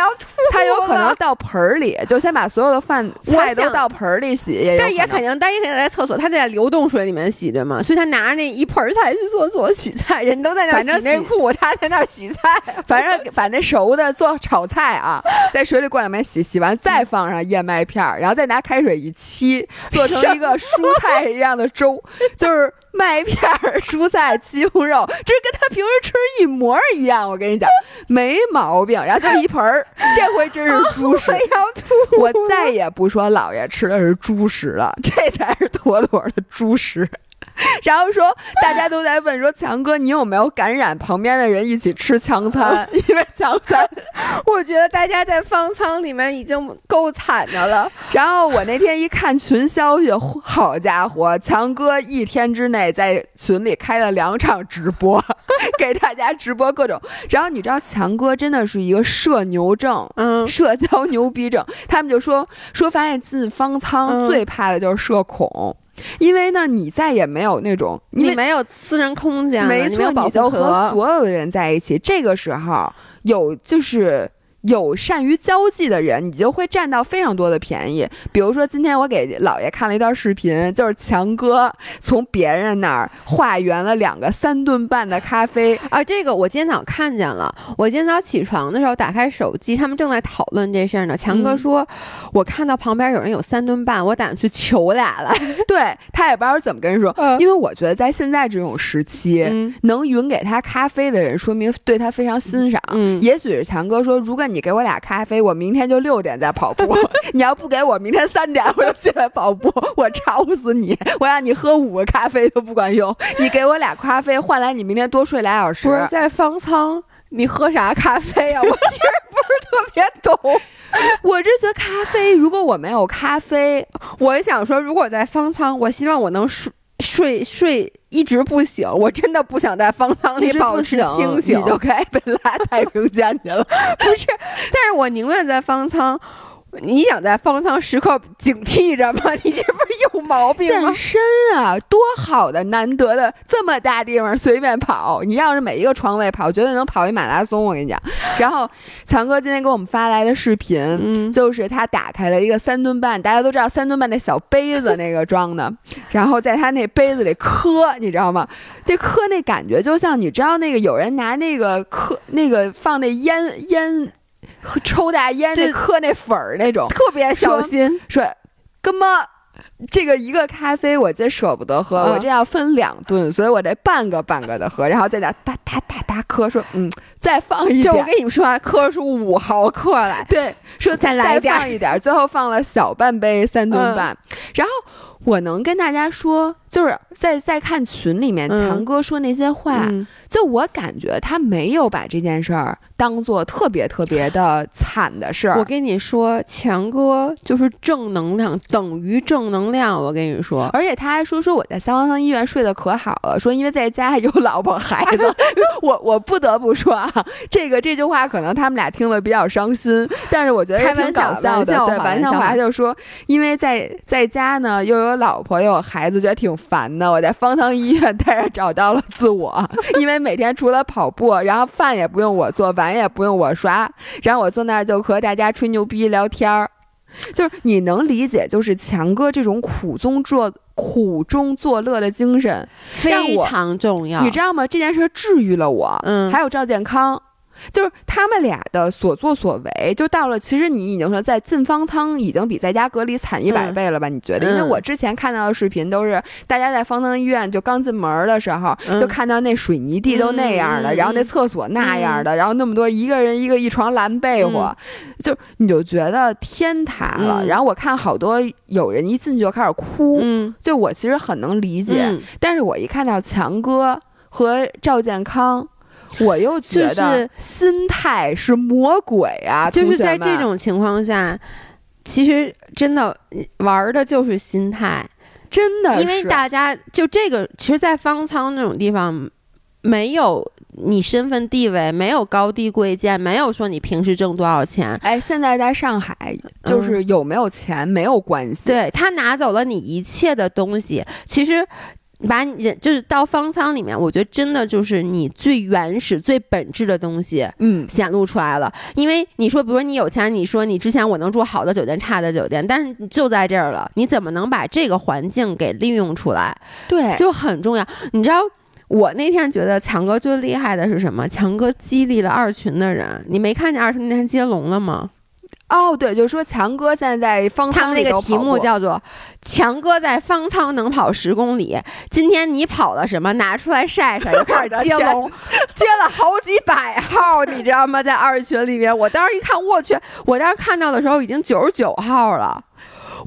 Speaker 2: 他有可能到盆儿里，就先把所有的饭菜都到盆儿里洗。
Speaker 1: 但也肯定，但也肯定在厕所，他在流动水里面洗对吗？所以他拿着那一盆。盆菜去做做洗菜，人都在那洗内裤，他在那洗菜。
Speaker 2: 反正把那熟的做炒菜啊，在水里过两遍洗，洗完再放上燕麦片儿，然后再拿开水一沏，做成一个蔬菜一样的粥，就是。麦片儿蔬菜鸡胸肉，这跟他平时吃一模一样。我跟你讲，没毛病。然后就一盆儿，这回真是猪食。我再也不说姥爷吃的是猪食了，这才是妥妥的猪食。然后说，大家都在问说，强哥，你有没有感染旁边的人一起吃强餐？因为强餐，
Speaker 1: 我觉得大家在方舱里面已经够惨的了。
Speaker 2: 然后我那天一看群消息，好家伙，强哥一天之内在群里开了两场直播，给大家直播各种。然后你知道，强哥真的是一个社牛症，嗯，社交牛逼症。他们就说说，发现进方舱最怕的就是社恐。因为呢，你再也没有那种
Speaker 1: 你没有私人空间，
Speaker 2: 没错，你就和所有的人在一起。这个时候有就是。有善于交际的人，你就会占到非常多的便宜。比如说，今天我给姥爷看了一段视频，就是强哥从别人那儿化缘了两个三顿半的咖啡
Speaker 1: 啊。这个我今天早上看见了。我今天早起床的时候打开手机，他们正在讨论这事儿呢。强哥说：“我看到旁边有人有三顿半，我打算去求俩了。”
Speaker 2: 对他也不知道怎么跟人说，因为我觉得在现在这种时期，能匀给他咖啡的人，说明对他非常欣赏。嗯，也许是强哥说，如果。你给我俩咖啡，我明天就六点再跑步。你要不给我，明天三点我就起来跑步。我吵死你！我让你喝五个咖啡都不管用。你给我俩咖啡，换来你明天多睡俩小时。
Speaker 1: 不是在方舱，你喝啥咖啡啊？我其实不是特别懂。
Speaker 2: 我这觉得咖啡，如果我没有咖啡，
Speaker 1: 我想说，如果在方舱，我希望我能睡睡睡。一直不醒，我真的不想在方舱里保持清醒，
Speaker 2: 你就该被拉太平间去了。
Speaker 1: 不是，但是我宁愿在方舱。你想在方舱时刻警惕着吗？你这不是有毛病
Speaker 2: 吗？健身啊，多好的，难得的这么大地方随便跑，你要是每一个床位跑，绝对能跑一马拉松。我跟你讲。然后强哥今天给我们发来的视频，就是他打开了一个三吨半，大家都知道三吨半那小杯子那个装的，然后在他那杯子里磕，你知道吗？这磕那感觉就像你知道那个有人拿那个磕那个放那烟烟。抽大烟那磕那粉儿那种，
Speaker 1: 特别小心。
Speaker 2: 说，哥们，这个一个咖啡我真舍不得喝，我这要分两顿，所以我这半个半个的喝，然后再点哒哒哒哒磕。说，嗯，再放一点。
Speaker 1: 就我跟你们说，磕出五毫克来。
Speaker 2: 对，说再来放一点，最后放了小半杯三顿半。然后我能跟大家说，就是在在看群里面强哥说那些话，就我感觉他没有把这件事儿。当做特别特别的惨的事儿，
Speaker 1: 我跟你说，强哥就是正能量，等于正能量。我跟你说，
Speaker 2: 而且他还说说我在三方舱医院睡得可好了，说因为在家有老婆孩子。我我不得不说啊，这个这句话可能他们俩听了比较伤心，但是我觉得也挺搞笑的。对，玩笑话就说，因为在在家呢又有老婆又有孩子，觉得挺烦的。我在方舱医院待着找到了自我，因为每天除了跑步，然后饭也不用我做，碗也不用我刷，然后我坐那儿就和大家吹牛逼聊天儿，就是你能理解，就是强哥这种苦中作苦中作乐的精神
Speaker 1: 非常重要，
Speaker 2: 你知道吗？这件事治愈了我，嗯，还有赵健康。就是他们俩的所作所为，就到了。其实你已经说在进方舱已经比在家隔离惨一百倍了吧？你觉得？因为我之前看到的视频都是大家在方舱医院就刚进门的时候，就看到那水泥地都那样的，然后那厕所那样的，然后那么多一个人一个一床蓝被窝，就你就觉得天塌了。然后我看好多有人一进去就开始哭，就我其实很能理解。但是我一看到强哥和赵健康。我又觉得心态是魔鬼啊！
Speaker 1: 就是在这种情况下，其实真的玩的就是心态，
Speaker 2: 真的。
Speaker 1: 因为大家就这个，其实，在方舱那种地方，没有你身份地位，没有高低贵贱，没有说你平时挣多少钱。
Speaker 2: 哎，现在在上海，就是有没有钱没有关系。
Speaker 1: 对他拿走了你一切的东西，其实。把人就是到方舱里面，我觉得真的就是你最原始、最本质的东西，嗯，显露出来了。因为你说，比如说你有钱，你说你之前我能住好的酒店、差的酒店，但是就在这儿了，你怎么能把这个环境给利用出来？
Speaker 2: 对，
Speaker 1: 就很重要。你知道，我那天觉得强哥最厉害的是什么？强哥激励了二群的人。你没看见二群那天接龙了吗？
Speaker 2: 哦，对，就是说强哥现在在方
Speaker 1: 舱里那个题目叫做“强哥在方舱能跑十公里”。今天你跑了什么？拿出来晒晒。就开始接龙，接了好几百号，你知道吗？在二群里面，我当时一看，我去！我当时看到的时候已经九十九号了。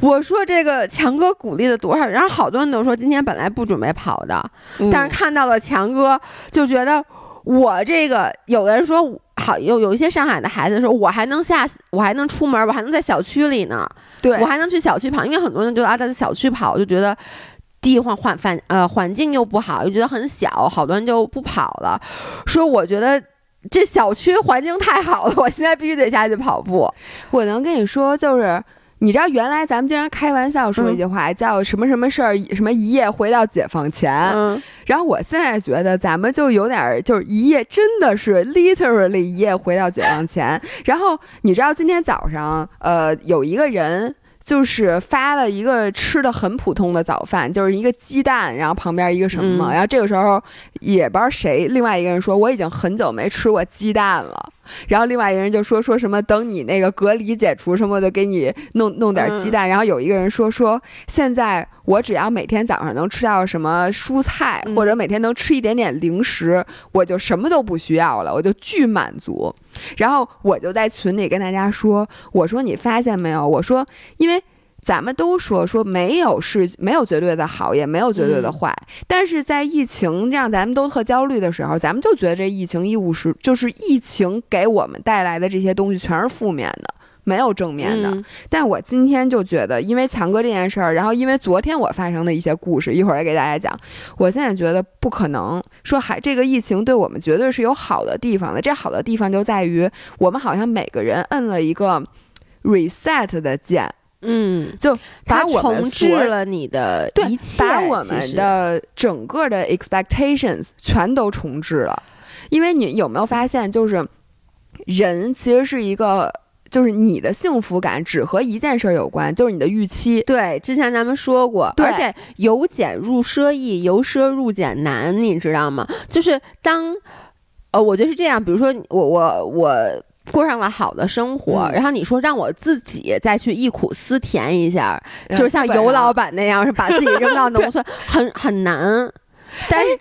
Speaker 1: 我说这个强哥鼓励了多少？然后好多人都说今天本来不准备跑的，但是看到了强哥，就觉得我这个有的人说。好，有有一些上海的孩子说，我还能下，我还能出门，我还能在小区里呢，
Speaker 2: 对
Speaker 1: 我还能去小区跑，因为很多人觉得啊，在小区跑就觉得地方环反呃环境又不好，又觉得很小，好多人就不跑了。说我觉得这小区环境太好了，我现在必须得下去跑步。
Speaker 2: 我能跟你说，就是。你知道原来咱们经常开玩笑说一句话，叫什么什么事儿，什么一夜回到解放前。然后我现在觉得咱们就有点就是一夜真的是 literally 一夜回到解放前。然后你知道今天早上，呃，有一个人。就是发了一个吃的很普通的早饭，就是一个鸡蛋，然后旁边一个什么，然后这个时候也不知道谁，另外一个人说我已经很久没吃过鸡蛋了，然后另外一个人就说说什么等你那个隔离解除什么的，给你弄弄点鸡蛋，然后有一个人说说现在我只要每天早上能吃到什么蔬菜，或者每天能吃一点点零食，我就什么都不需要了，我就巨满足。然后我就在群里跟大家说：“我说你发现没有？我说，因为咱们都说说没有是没有绝对的好，也没有绝对的坏。但是在疫情让咱们都特焦虑的时候，咱们就觉得这疫情一无是，就是疫情给我们带来的这些东西全是负面的。”没有正面的，但我今天就觉得，因为强哥这件事儿，然后因为昨天我发生的一些故事，一会儿也给大家讲。我现在觉得不可能说还这个疫情对我们绝对是有好的地方的。这好的地方就在于我们好像每个人摁了一个 reset 的键，
Speaker 1: 嗯，
Speaker 2: 就把我
Speaker 1: 们重置了你的一切，
Speaker 2: 把我们的整个的 expectations 全都重置了。因为你有没有发现，就是人其实是一个。就是你的幸福感只和一件事儿有关，就是你的预期。
Speaker 1: 对，之前咱们说过，而且由俭入奢易，由奢入俭难，你知道吗？就是当，呃，我觉得是这样。比如说，我我我过上了好的生活，然后你说让我自己再去忆苦思甜一下，就是像尤老板那样，是把自己扔到农村，很很难。但是。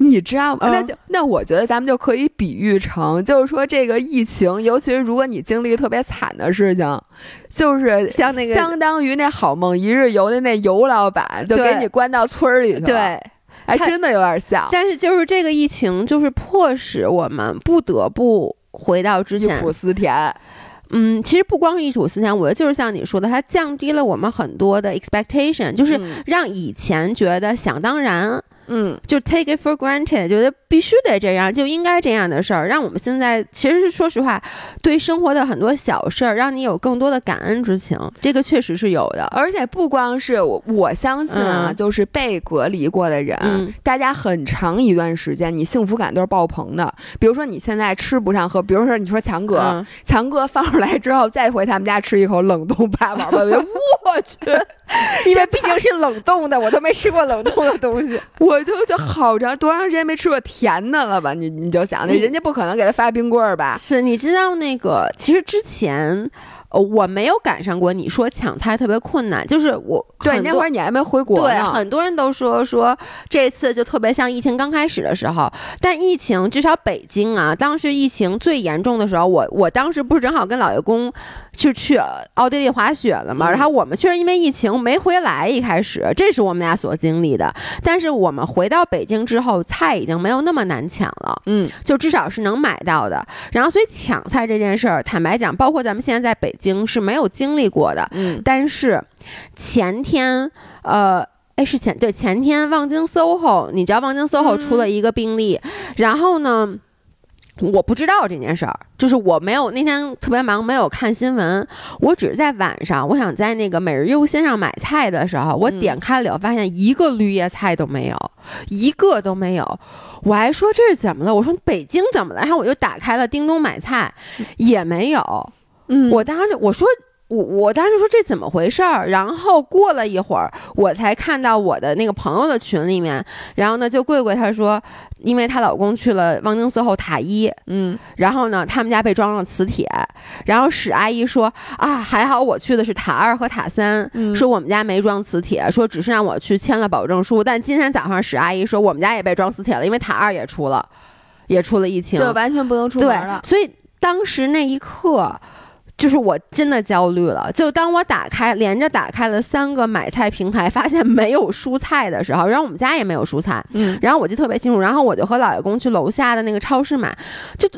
Speaker 2: 你知道吗？那就那我觉得咱们就可以比喻成，就是说这个疫情，尤其是如果你经历特别惨的事情，就是
Speaker 1: 像那个
Speaker 2: 相当于那好梦一日游的那游老板，就给你关到村儿里去了。
Speaker 1: 对，
Speaker 2: 还真的有点像。
Speaker 1: 但是就是这个疫情，就是迫使我们不得不回到之前。忆
Speaker 2: 苦思甜。
Speaker 1: 嗯，其实不光是忆苦思甜，我觉得就是像你说的，它降低了我们很多的 expectation，就是让以前觉得想当然。
Speaker 2: 嗯，
Speaker 1: 就 take it for granted，觉得必须得这样，就应该这样的事儿，让我们现在其实是说实话，对生活的很多小事儿，让你有更多的感恩之情，这个确实是有的。
Speaker 2: 而且不光是我，我相信啊，就是被隔离过的人，大家很长一段时间，你幸福感都是爆棚的。比如说你现在吃不上喝，比如说你说强哥，强哥放出来之后，再回他们家吃一口冷冻八宝饭，我 去。
Speaker 1: 因为毕竟是冷冻的，我都没吃过冷冻的东西，
Speaker 2: 我就就好长多长时间没吃过甜的了吧？你你就想，那人家不可能给他发冰棍儿吧？
Speaker 1: 是，你知道那个，其实之前。呃，我没有赶上过你说抢菜特别困难，就是我
Speaker 2: 对那会儿你还没回国
Speaker 1: 对，很多人都说说这次就特别像疫情刚开始的时候，但疫情至少北京啊，当时疫情最严重的时候，我我当时不是正好跟老爷公就去奥地利滑雪了嘛，然后我们确实因为疫情没回来，一开始这是我们俩所经历的，但是我们回到北京之后，菜已经没有那么难抢了，
Speaker 2: 嗯，
Speaker 1: 就至少是能买到的，然后所以抢菜这件事儿，坦白讲，包括咱们现在在北。京是没有经历过的，
Speaker 2: 嗯，
Speaker 1: 但是前天，呃，哎，是前对前天，望京 SOHO，你知道望京 SOHO 出了一个病例，然后呢，我不知道这件事儿，就是我没有那天特别忙，没有看新闻，我只是在晚上，我想在那个每日优鲜上买菜的时候，我点开了，发现一个绿叶菜都没有，一个都没有，我还说这是怎么了？我说北京怎么了？然后我就打开了叮咚买菜，也没有。
Speaker 2: 嗯，
Speaker 1: 我当时我说我我当时说这怎么回事儿？然后过了一会儿，我才看到我的那个朋友的群里面，然后呢，就贵贵她说，因为她老公去了望京寺后塔一，
Speaker 2: 嗯，
Speaker 1: 然后呢，他们家被装了磁铁，然后史阿姨说啊，还好我去的是塔二和塔三，说我们家没装磁铁，说只是让我去签了保证书。但今天早上史阿姨说我们家也被装磁铁了，因为塔二也出了，也出了疫情，
Speaker 2: 就完全不能出门了。
Speaker 1: 所以当时那一刻。就是我真的焦虑了，就当我打开连着打开了三个买菜平台，发现没有蔬菜的时候，然后我们家也没有蔬菜，
Speaker 2: 嗯，
Speaker 1: 然后我记得特别清楚，然后我就和老爷公去楼下的那个超市买，就。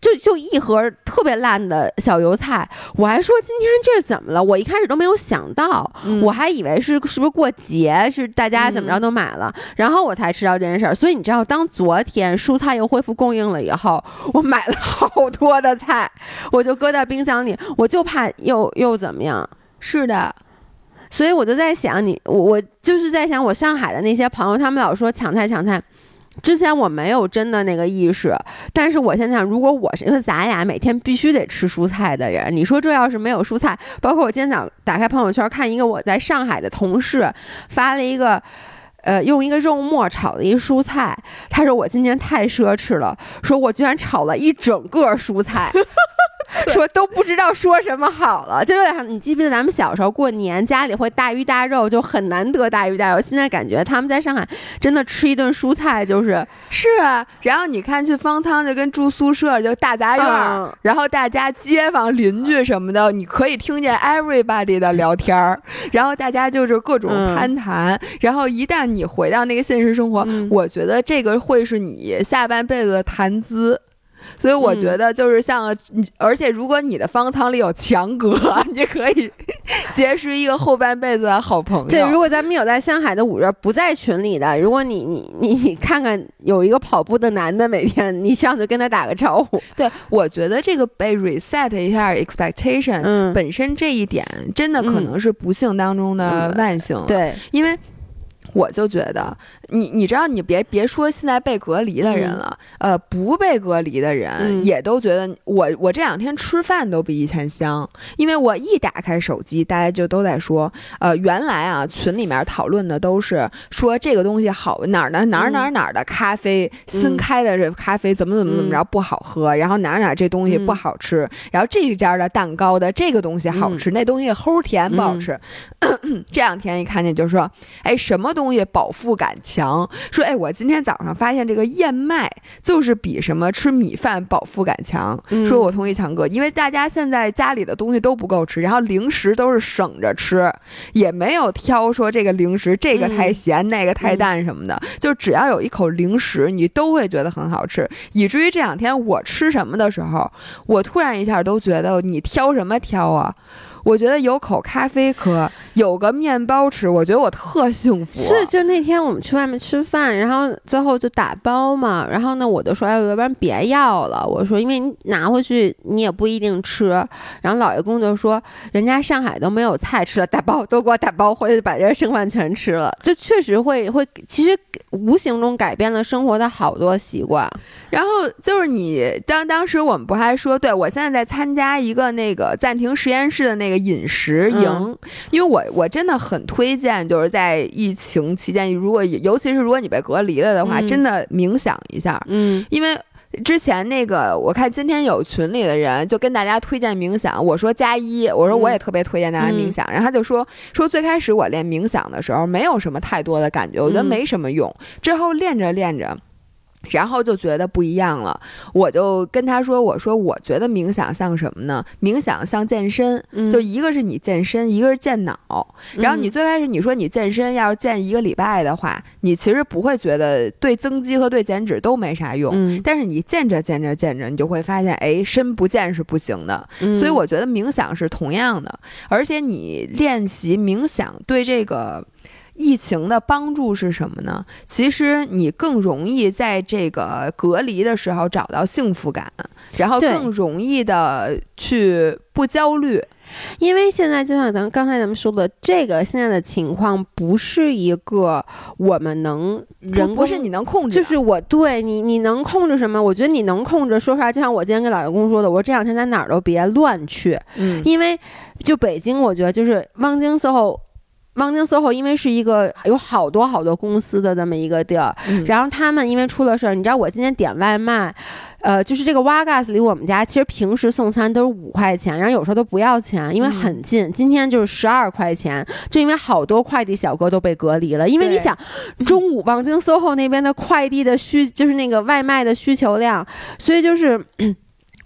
Speaker 1: 就就一盒特别烂的小油菜，我还说今天这是怎么了？我一开始都没有想到，我还以为是是不是过节，是大家怎么着都买了，然后我才知道这件事儿。所以你知道，当昨天蔬菜又恢复供应了以后，我买了好多的菜，我就搁在冰箱里，我就怕又又怎么样。
Speaker 2: 是的，
Speaker 1: 所以我就在想，你我我就是在想，我上海的那些朋友，他们老说抢菜抢菜。之前我没有真的那个意识，但是我现在想，如果我是因为咱俩每天必须得吃蔬菜的人，你说这要是没有蔬菜，包括我今天早打开朋友圈看一个我在上海的同事发了一个，呃，用一个肉末炒了一蔬菜，他说我今天太奢侈了，说我居然炒了一整个蔬菜。说都不知道说什么好了，就有点像你记不记得咱们小时候过年家里会大鱼大肉，就很难得大鱼大肉。现在感觉他们在上海真的吃一顿蔬菜就是
Speaker 2: 是啊，然后你看去方舱就跟住宿舍就大杂院，然后大家街坊邻居什么的，你可以听见 everybody 的聊天儿，然后大家就是各种攀谈，然后一旦你回到那个现实生活，我觉得这个会是你下半辈子的谈资。所以我觉得就是像，而且如果你的方舱里有强哥，你可以结识一个后半辈子的好朋友。
Speaker 1: 对，如果咱们有在上海的五月不在群里的，如果你你你你看看有一个跑步的男的，每天你上去跟他打个招呼。
Speaker 2: 对，我觉得这个被 reset 一下 expectation，
Speaker 1: 嗯，
Speaker 2: 本身这一点真的可能是不幸当中的万幸。
Speaker 1: 对，
Speaker 2: 因为。我就觉得，你你知道，你别别说现在被隔离的人了，呃，不被隔离的人也都觉得我我这两天吃饭都比以前香，因为我一打开手机，大家就都在说，呃，原来啊群里面讨论的都是说这个东西好哪儿呢哪儿哪儿哪儿的咖啡新开的这咖啡怎么怎么怎么着不好喝，然后哪儿哪儿这东西不好吃，然后这家的蛋糕的这个东西好吃，那东西齁甜不好吃。这两天一看见就说，哎，什么东西饱腹感强？说，哎，我今天早上发现这个燕麦就是比什么吃米饭饱腹感强。说我同意强哥，因为大家现在家里的东西都不够吃，然后零食都是省着吃，也没有挑说这个零食这个太咸那个太淡什么的，就只要有一口零食，你都会觉得很好吃。以至于这两天我吃什么的时候，我突然一下都觉得你挑什么挑啊？我觉得有口咖啡喝，有个面包吃，我觉得我特幸福。
Speaker 1: 是，就那天我们去外面吃饭，然后最后就打包嘛，然后呢，我就说，哎，要不然别要了。我说，因为你拿回去你也不一定吃。然后老爷公就说，人家上海都没有菜吃了，打包都给我打包回去，把这剩饭全吃了。就确实会会，其实无形中改变了生活的好多习惯。
Speaker 2: 然后就是你当当时我们不还说，对我现在在参加一个那个暂停实验室的那。个饮食营，因为我我真的很推荐，就是在疫情期间，如果尤其是如果你被隔离了的话，真的冥想一下。
Speaker 1: 嗯，
Speaker 2: 因为之前那个我看今天有群里的人就跟大家推荐冥想，我说加一，我说我也特别推荐大家冥想，然后他就说说最开始我练冥想的时候没有什么太多的感觉，我觉得没什么用，之后练着练着。然后就觉得不一样了，我就跟他说：“我说我觉得冥想像什么呢？冥想像健身，就一个是你健身，一个是健脑。然后你最开始你说你健身要是健一个礼拜的话，你其实不会觉得对增肌和对减脂都没啥用。但是你健着健着健着，你就会发现，哎，身不健是不行的。所以我觉得冥想是同样的，而且你练习冥想对这个。疫情的帮助是什么呢？其实你更容易在这个隔离的时候找到幸福感，然后更容易的去不焦虑。
Speaker 1: 因为现在就像咱刚才咱们说的，这个现在的情况不是一个我们能人
Speaker 2: 不是你能控制，
Speaker 1: 就是我对你你能控制什么？我觉得你能控制。说实话，就像我今天跟老员工说的，我说这两天在哪儿都别乱去，
Speaker 2: 嗯，
Speaker 1: 因为就北京，我觉得就是望京 SOHO。望京 SOHO 因为是一个有好多好多公司的这么一个地儿，然后他们因为出了事儿，你知道我今天点外卖，呃，就是这个 Wagas 离我们家，其实平时送餐都是五块钱，然后有时候都不要钱，因为很近。今天就是十二块钱，就因为好多快递小哥都被隔离了，因为你想，中午 望京 SOHO 那边的快递的需，就是那个外卖的需求量，所以就是。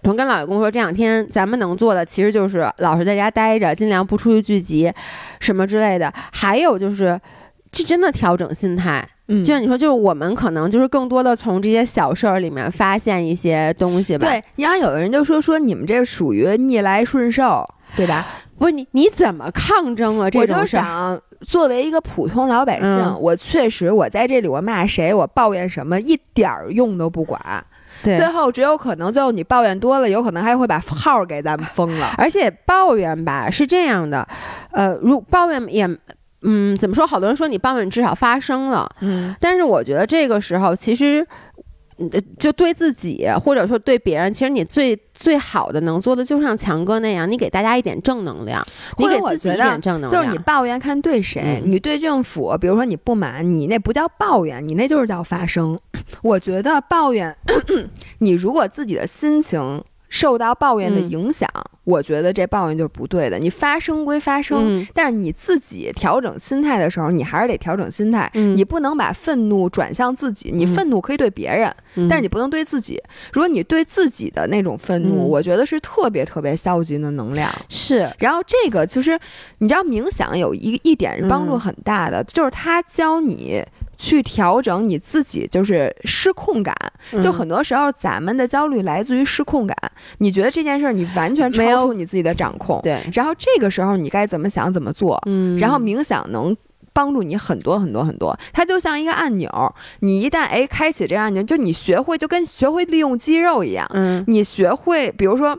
Speaker 1: 我跟老爷公说，这两天咱们能做的其实就是老实在家待着，尽量不出去聚集，什么之类的。还有就是，就真的调整心态。
Speaker 2: 嗯，
Speaker 1: 就像你说，就是我们可能就是更多的从这些小事儿里面发现一些东西吧。
Speaker 2: 对，然后有的人就说说你们这属于逆来顺受，对吧？
Speaker 1: 不是你你怎么抗争啊？这
Speaker 2: 种事儿，作为一个普通老百姓，我确实我在这里我骂谁，我抱怨什么，一点儿用都不管。最后只有可能，最后你抱怨多了，有可能还会把号给咱们封了。
Speaker 1: 而且抱怨吧是这样的，呃，如抱怨也，嗯，怎么说？好多人说你抱怨至少发生了，
Speaker 2: 嗯，
Speaker 1: 但是我觉得这个时候其实。就对自己，或者说对别人，其实你最最好的能做的，就像强哥那样，你给大家一点正能量，你给自己一点正能
Speaker 2: 量。就是你抱怨看对谁，你对政府，比如说你不满，你那不叫抱怨，你那就是叫发声。我觉得抱怨，你如果自己的心情。受到抱怨的影响，我觉得这抱怨就是不对的。你发生归发生，但是你自己调整心态的时候，你还是得调整心态。你不能把愤怒转向自己，你愤怒可以对别人，但是你不能对自己。如果你对自己的那种愤怒，我觉得是特别特别消极的能量。
Speaker 1: 是。
Speaker 2: 然后这个其实，你知道冥想有一一点是帮助很大的，就是他教你。去调整你自己，就是失控感。就很多时候，咱们的焦虑来自于失控感。你觉得这件事儿你完全超出你自己的掌控，
Speaker 1: 对。
Speaker 2: 然后这个时候你该怎么想怎么做。
Speaker 1: 嗯。
Speaker 2: 然后冥想能帮助你很多很多很多。它就像一个按钮，你一旦哎开启这个按钮，就你学会就跟学会利用肌肉一样。
Speaker 1: 嗯。
Speaker 2: 你学会，比如说。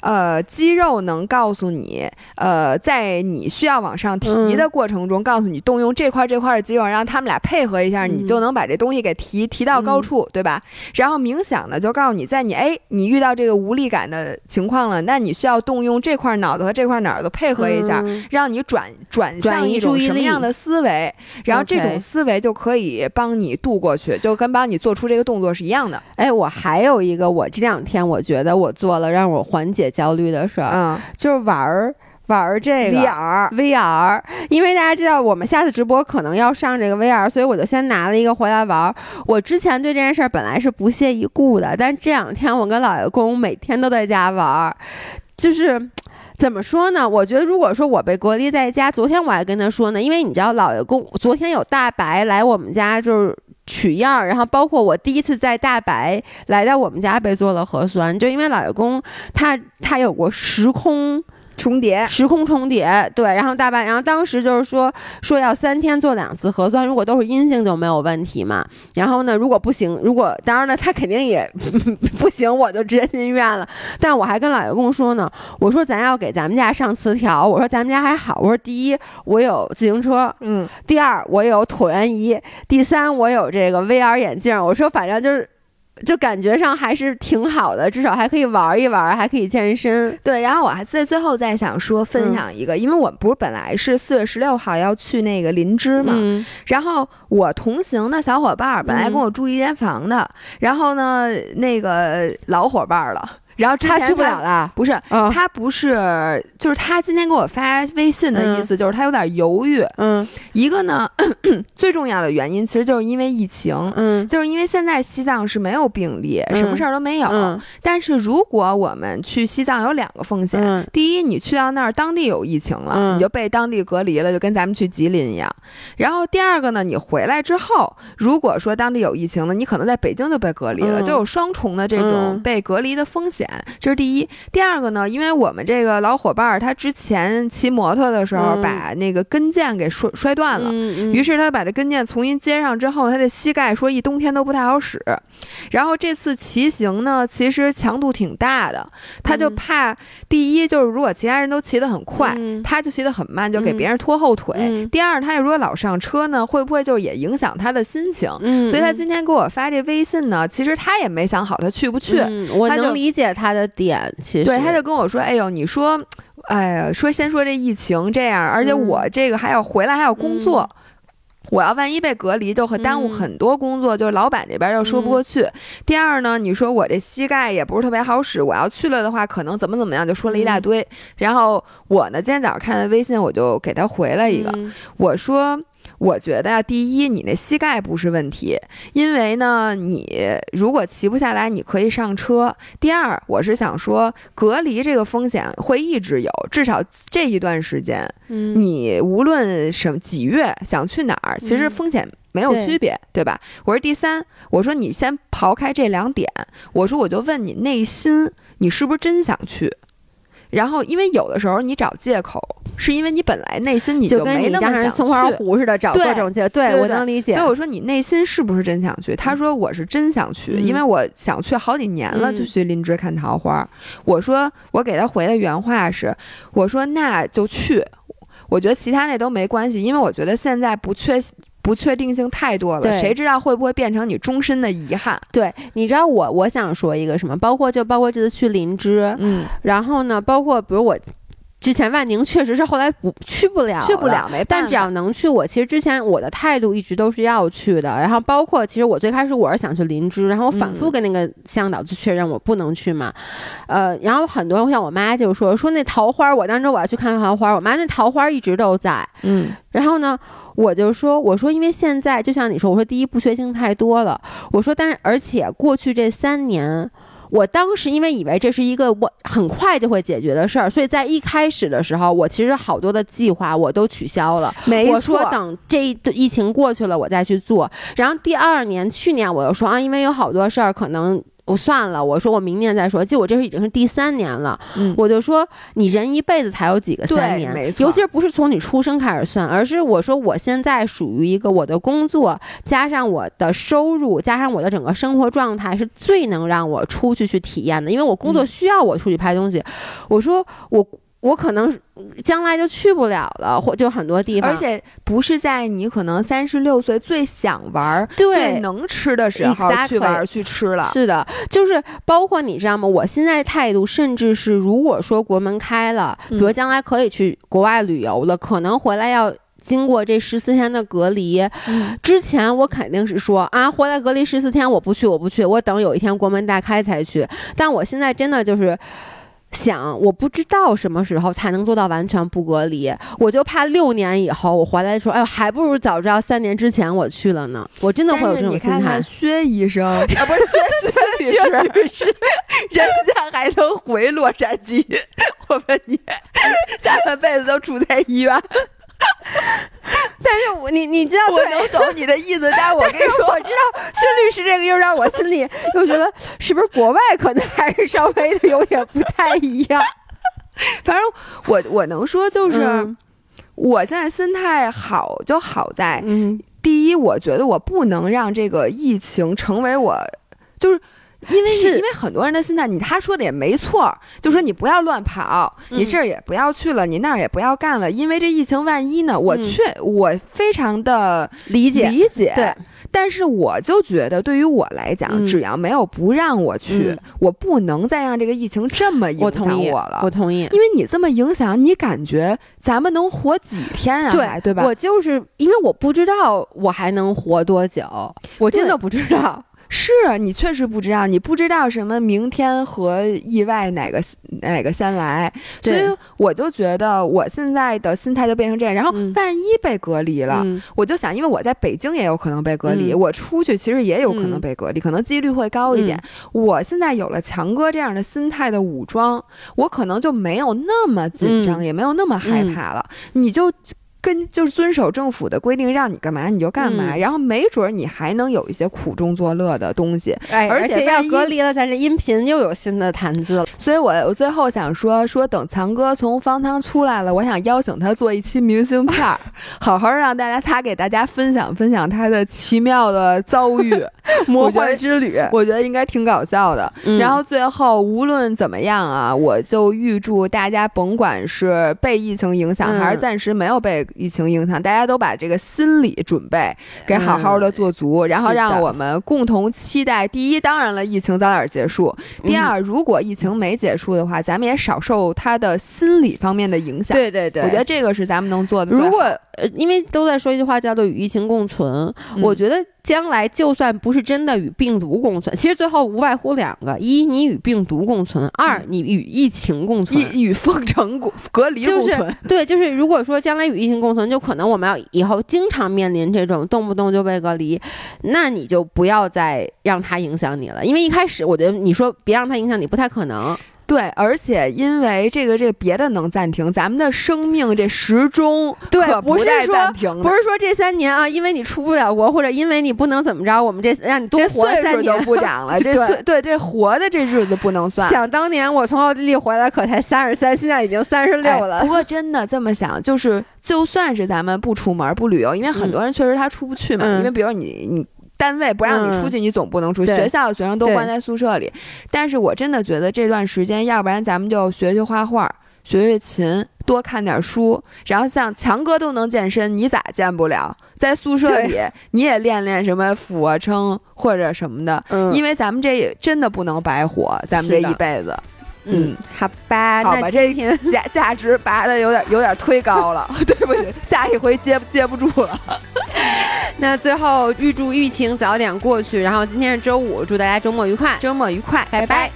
Speaker 2: 呃，肌肉能告诉你，呃，在你需要往上提的过程中，告诉你动用这块这块的肌肉，让他们俩配合一下，你就能把这东西给提提到高处，对吧？然后冥想呢，就告诉你，在你哎，你遇到这个无力感的情况了，那你需要动用这块脑子和这块脑子配合一下，让你转转向一种什么样的思维，然后这种思维就可以帮你度过去，就跟帮你做出这个动作是一样的。
Speaker 1: 哎，我还有一个，我这两天我觉得我做了让我缓解。焦虑的事儿，
Speaker 2: 嗯，
Speaker 1: 就是玩儿玩儿这个
Speaker 2: VR，VR，
Speaker 1: 因为大家知道我们下次直播可能要上这个 VR，所以我就先拿了一个回来玩儿。我之前对这件事儿本来是不屑一顾的，但这两天我跟老爷公每天都在家玩儿，就是怎么说呢？我觉得如果说我被隔离在家，昨天我还跟他说呢，因为你知道老爷公昨天有大白来我们家，就是。取样，然后包括我第一次在大白来到我们家被做了核酸，就因为老爷公他他有过时空。
Speaker 2: 重叠，
Speaker 1: 时空重叠，对，然后大半，然后当时就是说说要三天做两次核酸，如果都是阴性就没有问题嘛。然后呢，如果不行，如果当然了，他肯定也 不行，我就直接进医院了。但我还跟老爷公说呢，我说咱要给咱们家上磁条，我说咱们家还好，我说第一我有自行车，
Speaker 2: 嗯，
Speaker 1: 第二我有椭圆仪，第三我有这个 VR 眼镜，我说反正就是。就感觉上还是挺好的，至少还可以玩一玩，还可以健身。
Speaker 2: 对，然后我还在最后再想说分享一个，因为我不是本来是四月十六号要去那个林芝嘛，然后我同行的小伙伴本来跟我住一间房的，然后呢，那个老伙伴了。然后
Speaker 1: 他去不了了，
Speaker 2: 不是，他不是，就是他今天给我发微信的意思，就是他有点犹豫。
Speaker 1: 嗯，
Speaker 2: 一个呢，最重要的原因其实就是因为疫情。
Speaker 1: 嗯，
Speaker 2: 就是因为现在西藏是没有病例，什么事儿都没有。但是如果我们去西藏，有两个风险。第一，你去到那儿当地有疫情了，你就被当地隔离了，就跟咱们去吉林一样。然后第二个呢，你回来之后，如果说当地有疫情了，你可能在北京就被隔离了，就有双重的这种被隔离的风险。险，这是第一。第二个呢，因为我们这个老伙伴儿他之前骑摩托的时候把那个跟腱给摔摔断了，于是他把这跟腱重新接上之后，他的膝盖说一冬天都不太好使。然后这次骑行呢，其实强度挺大的，他就怕第一就是如果其他人都骑得很快，他就骑得很慢，就给别人拖后腿。第二，他如果老上车呢，会不会就也影响他的心情？所以他今天给我发这微信呢，其实他也没想好他去不去。
Speaker 1: 我能理解他的点，其实
Speaker 2: 对，他就跟我说：“哎呦，你说，哎呀，说先说这疫情这样，而且我这个还要回来还要工作。”我要万一被隔离，就会耽误很多工作，就是老板这边又说不过去。第二呢，你说我这膝盖也不是特别好使，我要去了的话，可能怎么怎么样，就说了一大堆。然后我呢，今天早上看的微信，我就给他回了一个，我说。我觉得呀，第一，你那膝盖不是问题，因为呢，你如果骑不下来，你可以上车。第二，我是想说，隔离这个风险会一直有，至少这一段时间，你无论什么几月想去哪儿，其实风险没有区别，对吧？我说第三，我说你先刨开这两点，我说我就问你内心，你是不是真想去？然后，因为有的时候你找借口，是因为你本来内心你
Speaker 1: 就
Speaker 2: 没那么想
Speaker 1: 去，松花湖似的找各种借。
Speaker 2: 对，
Speaker 1: 我能理解。
Speaker 2: 所以我说你内心是不是真想去？他说我是真想去，因为我想去好几年了，就去林芝看桃花。我说我给他回的原话是，我说那就去。我觉得其他那都没关系，因为我觉得现在不确。不确定性太多了，谁知道会不会变成你终身的遗憾？
Speaker 1: 对，你知道我我想说一个什么？包括就包括这次去林芝，嗯，然后呢，包括比如我。之前万宁确实是后来不去不了，
Speaker 2: 去不了没办
Speaker 1: 法。但只要能去，我其实之前我的态度一直都是要去的。然后包括其实我最开始我是想去林芝，然后我反复跟那个向导去确认我不能去嘛。呃，然后很多人像我妈就说说那桃花，我当时我要去看桃花，我妈那桃花一直都在。嗯，然后呢，我就说我说因为现在就像你说，我说第一不确定太多了，我说但是而且过去这三年。我当时因为以为这是一个我很快就会解决的事儿，所以在一开始的时候，我其实好多的计划我都取消了。
Speaker 2: 没错，
Speaker 1: 我说等这疫情过去了，我再去做。然后第二年，去年我又说啊，因为有好多事儿可能。我算了，我说我明年再说。就我这是已经是第三年了，我就说你人一辈子才有几个三年，尤其是不是从你出生开始算，而是我说我现在属于一个我的工作加上我的收入加上我的整个生活状态是最能让我出去去体验的，因为我工作需要我出去拍东西。我说我。我可能将来就去不了了，或就很多地方，
Speaker 2: 而且不是在你可能三十六岁最想玩、
Speaker 1: 最
Speaker 2: 能吃的时候去玩去吃了。
Speaker 1: 是的，就是包括你知道吗？我现在态度，甚至是如果说国门开了，比如将来可以去国外旅游了，可能回来要经过这十四天的隔离。之前我肯定是说啊，回来隔离十四天，我不去，我不去，我等有一天国门大开才去。但我现在真的就是。想，我不知道什么时候才能做到完全不隔离，我就怕六年以后我回来说，哎呦，还不如早知道三年之前我去了呢。我真的会有这种心态。
Speaker 2: 薛医生啊，不是薛 薛律师，人家还能回洛杉矶。我问你，下半辈子都住在医院。
Speaker 1: 但是我你你知道
Speaker 2: 我能懂你的意思，但是我跟你说，
Speaker 1: 我知道薛律师这个又让我心里又觉得是不是国外可能还是稍微的有点不太一样。
Speaker 2: 反正我我能说就是，我现在心态好就好在，第一，我觉得我不能让这个疫情成为我就是。因为因为很多人的心态，你他说的也没错，就说你不要乱跑，你这儿也不要去了，你那儿也不要干了，因为这疫情万一呢？我确我非常的
Speaker 1: 理解
Speaker 2: 理解，
Speaker 1: 对，
Speaker 2: 但是我就觉得对于我来讲，只要没有不让我去，我不能再让这个疫情这么影响
Speaker 1: 我
Speaker 2: 了。
Speaker 1: 我同意，
Speaker 2: 因为你这么影响，你感觉咱们能活几天啊？
Speaker 1: 对
Speaker 2: 对吧？
Speaker 1: 我就是因为我不知道我还能活多久，我真的不知道。
Speaker 2: 是你确实不知道，你不知道什么明天和意外哪个哪个先来，所以我就觉得我现在的心态就变成这样。然后万一被隔离了，我就想，因为我在北京也有可能被隔离，我出去其实也有可能被隔离，可能几率会高一点。我现在有了强哥这样的心态的武装，我可能就没有那么紧张，也没有那么害怕了。你就。跟就是遵守政府的规定，让你干嘛你就干嘛，然后没准你还能有一些苦中作乐的东西。
Speaker 1: 哎，
Speaker 2: 而
Speaker 1: 且要隔离了，咱这音频又有新的谈资了。
Speaker 2: 所以我我最后想说说，等强哥从方舱出来了，我想邀请他做一期明信片儿，好好让大家他给大家分享分享他的奇妙的遭遇、
Speaker 1: 魔幻之旅，
Speaker 2: 我觉得应该挺搞笑的。然后最后无论怎么样啊，我就预祝大家甭管是被疫情影响还是暂时没有被疫情影响，大家都把这个心理准备给好好的做足，然后让我们共同期待：第一，当然了，疫情早点结束；第二，如果疫情没结束的话，咱们也少受他的心理方面的影响。
Speaker 1: 对对对，
Speaker 2: 我觉得这个是咱们能做的。
Speaker 1: 如果呃，因为都在说一句话叫做“与疫情共存”，我觉得。将来就算不是真的与病毒共存，其实最后无外乎两个：一，你与病毒共存；二，你与疫情共存，
Speaker 2: 与封城隔离共存。
Speaker 1: 对，就是如果说将来与疫情共存，就可能我们要以后经常面临这种动不动就被隔离，那你就不要再让它影响你了，因为一开始我觉得你说别让它影响你，不太可能。
Speaker 2: 对，而且因为这个这个别的能暂停，咱们的生命这时钟
Speaker 1: 对不是
Speaker 2: 暂停，
Speaker 1: 不是说这三年啊，因为你出不了国，或者因为你不能怎么着，我们这让你多活三年
Speaker 2: 都不长了。这岁对这活的这日子不能算。
Speaker 1: 想当年我从奥地利回来可才三十三，现在已经三十六了。
Speaker 2: 不过真的这么想，就是就算是咱们不出门不旅游，因为很多人确实他出不去嘛，因为比如你你。单位不让你出去，你总不能出去。学校的学生都关在宿舍里，但是我真的觉得这段时间，要不然咱们就学学画画，学学琴，多看点书。然后像强哥都能健身，你咋健不了？在宿舍里 你也练练什么俯卧撑或者什么的，因为咱们这也真的不能白活，咱们这一辈子。
Speaker 1: 嗯，好吧，
Speaker 2: 好吧，这价 价值拔的有点有点忒高了，对不起，下一回接接不住了。
Speaker 1: 那最后预祝疫情早点过去，然后今天是周五，祝大家周末愉快，
Speaker 2: 周末愉快，
Speaker 1: 拜拜。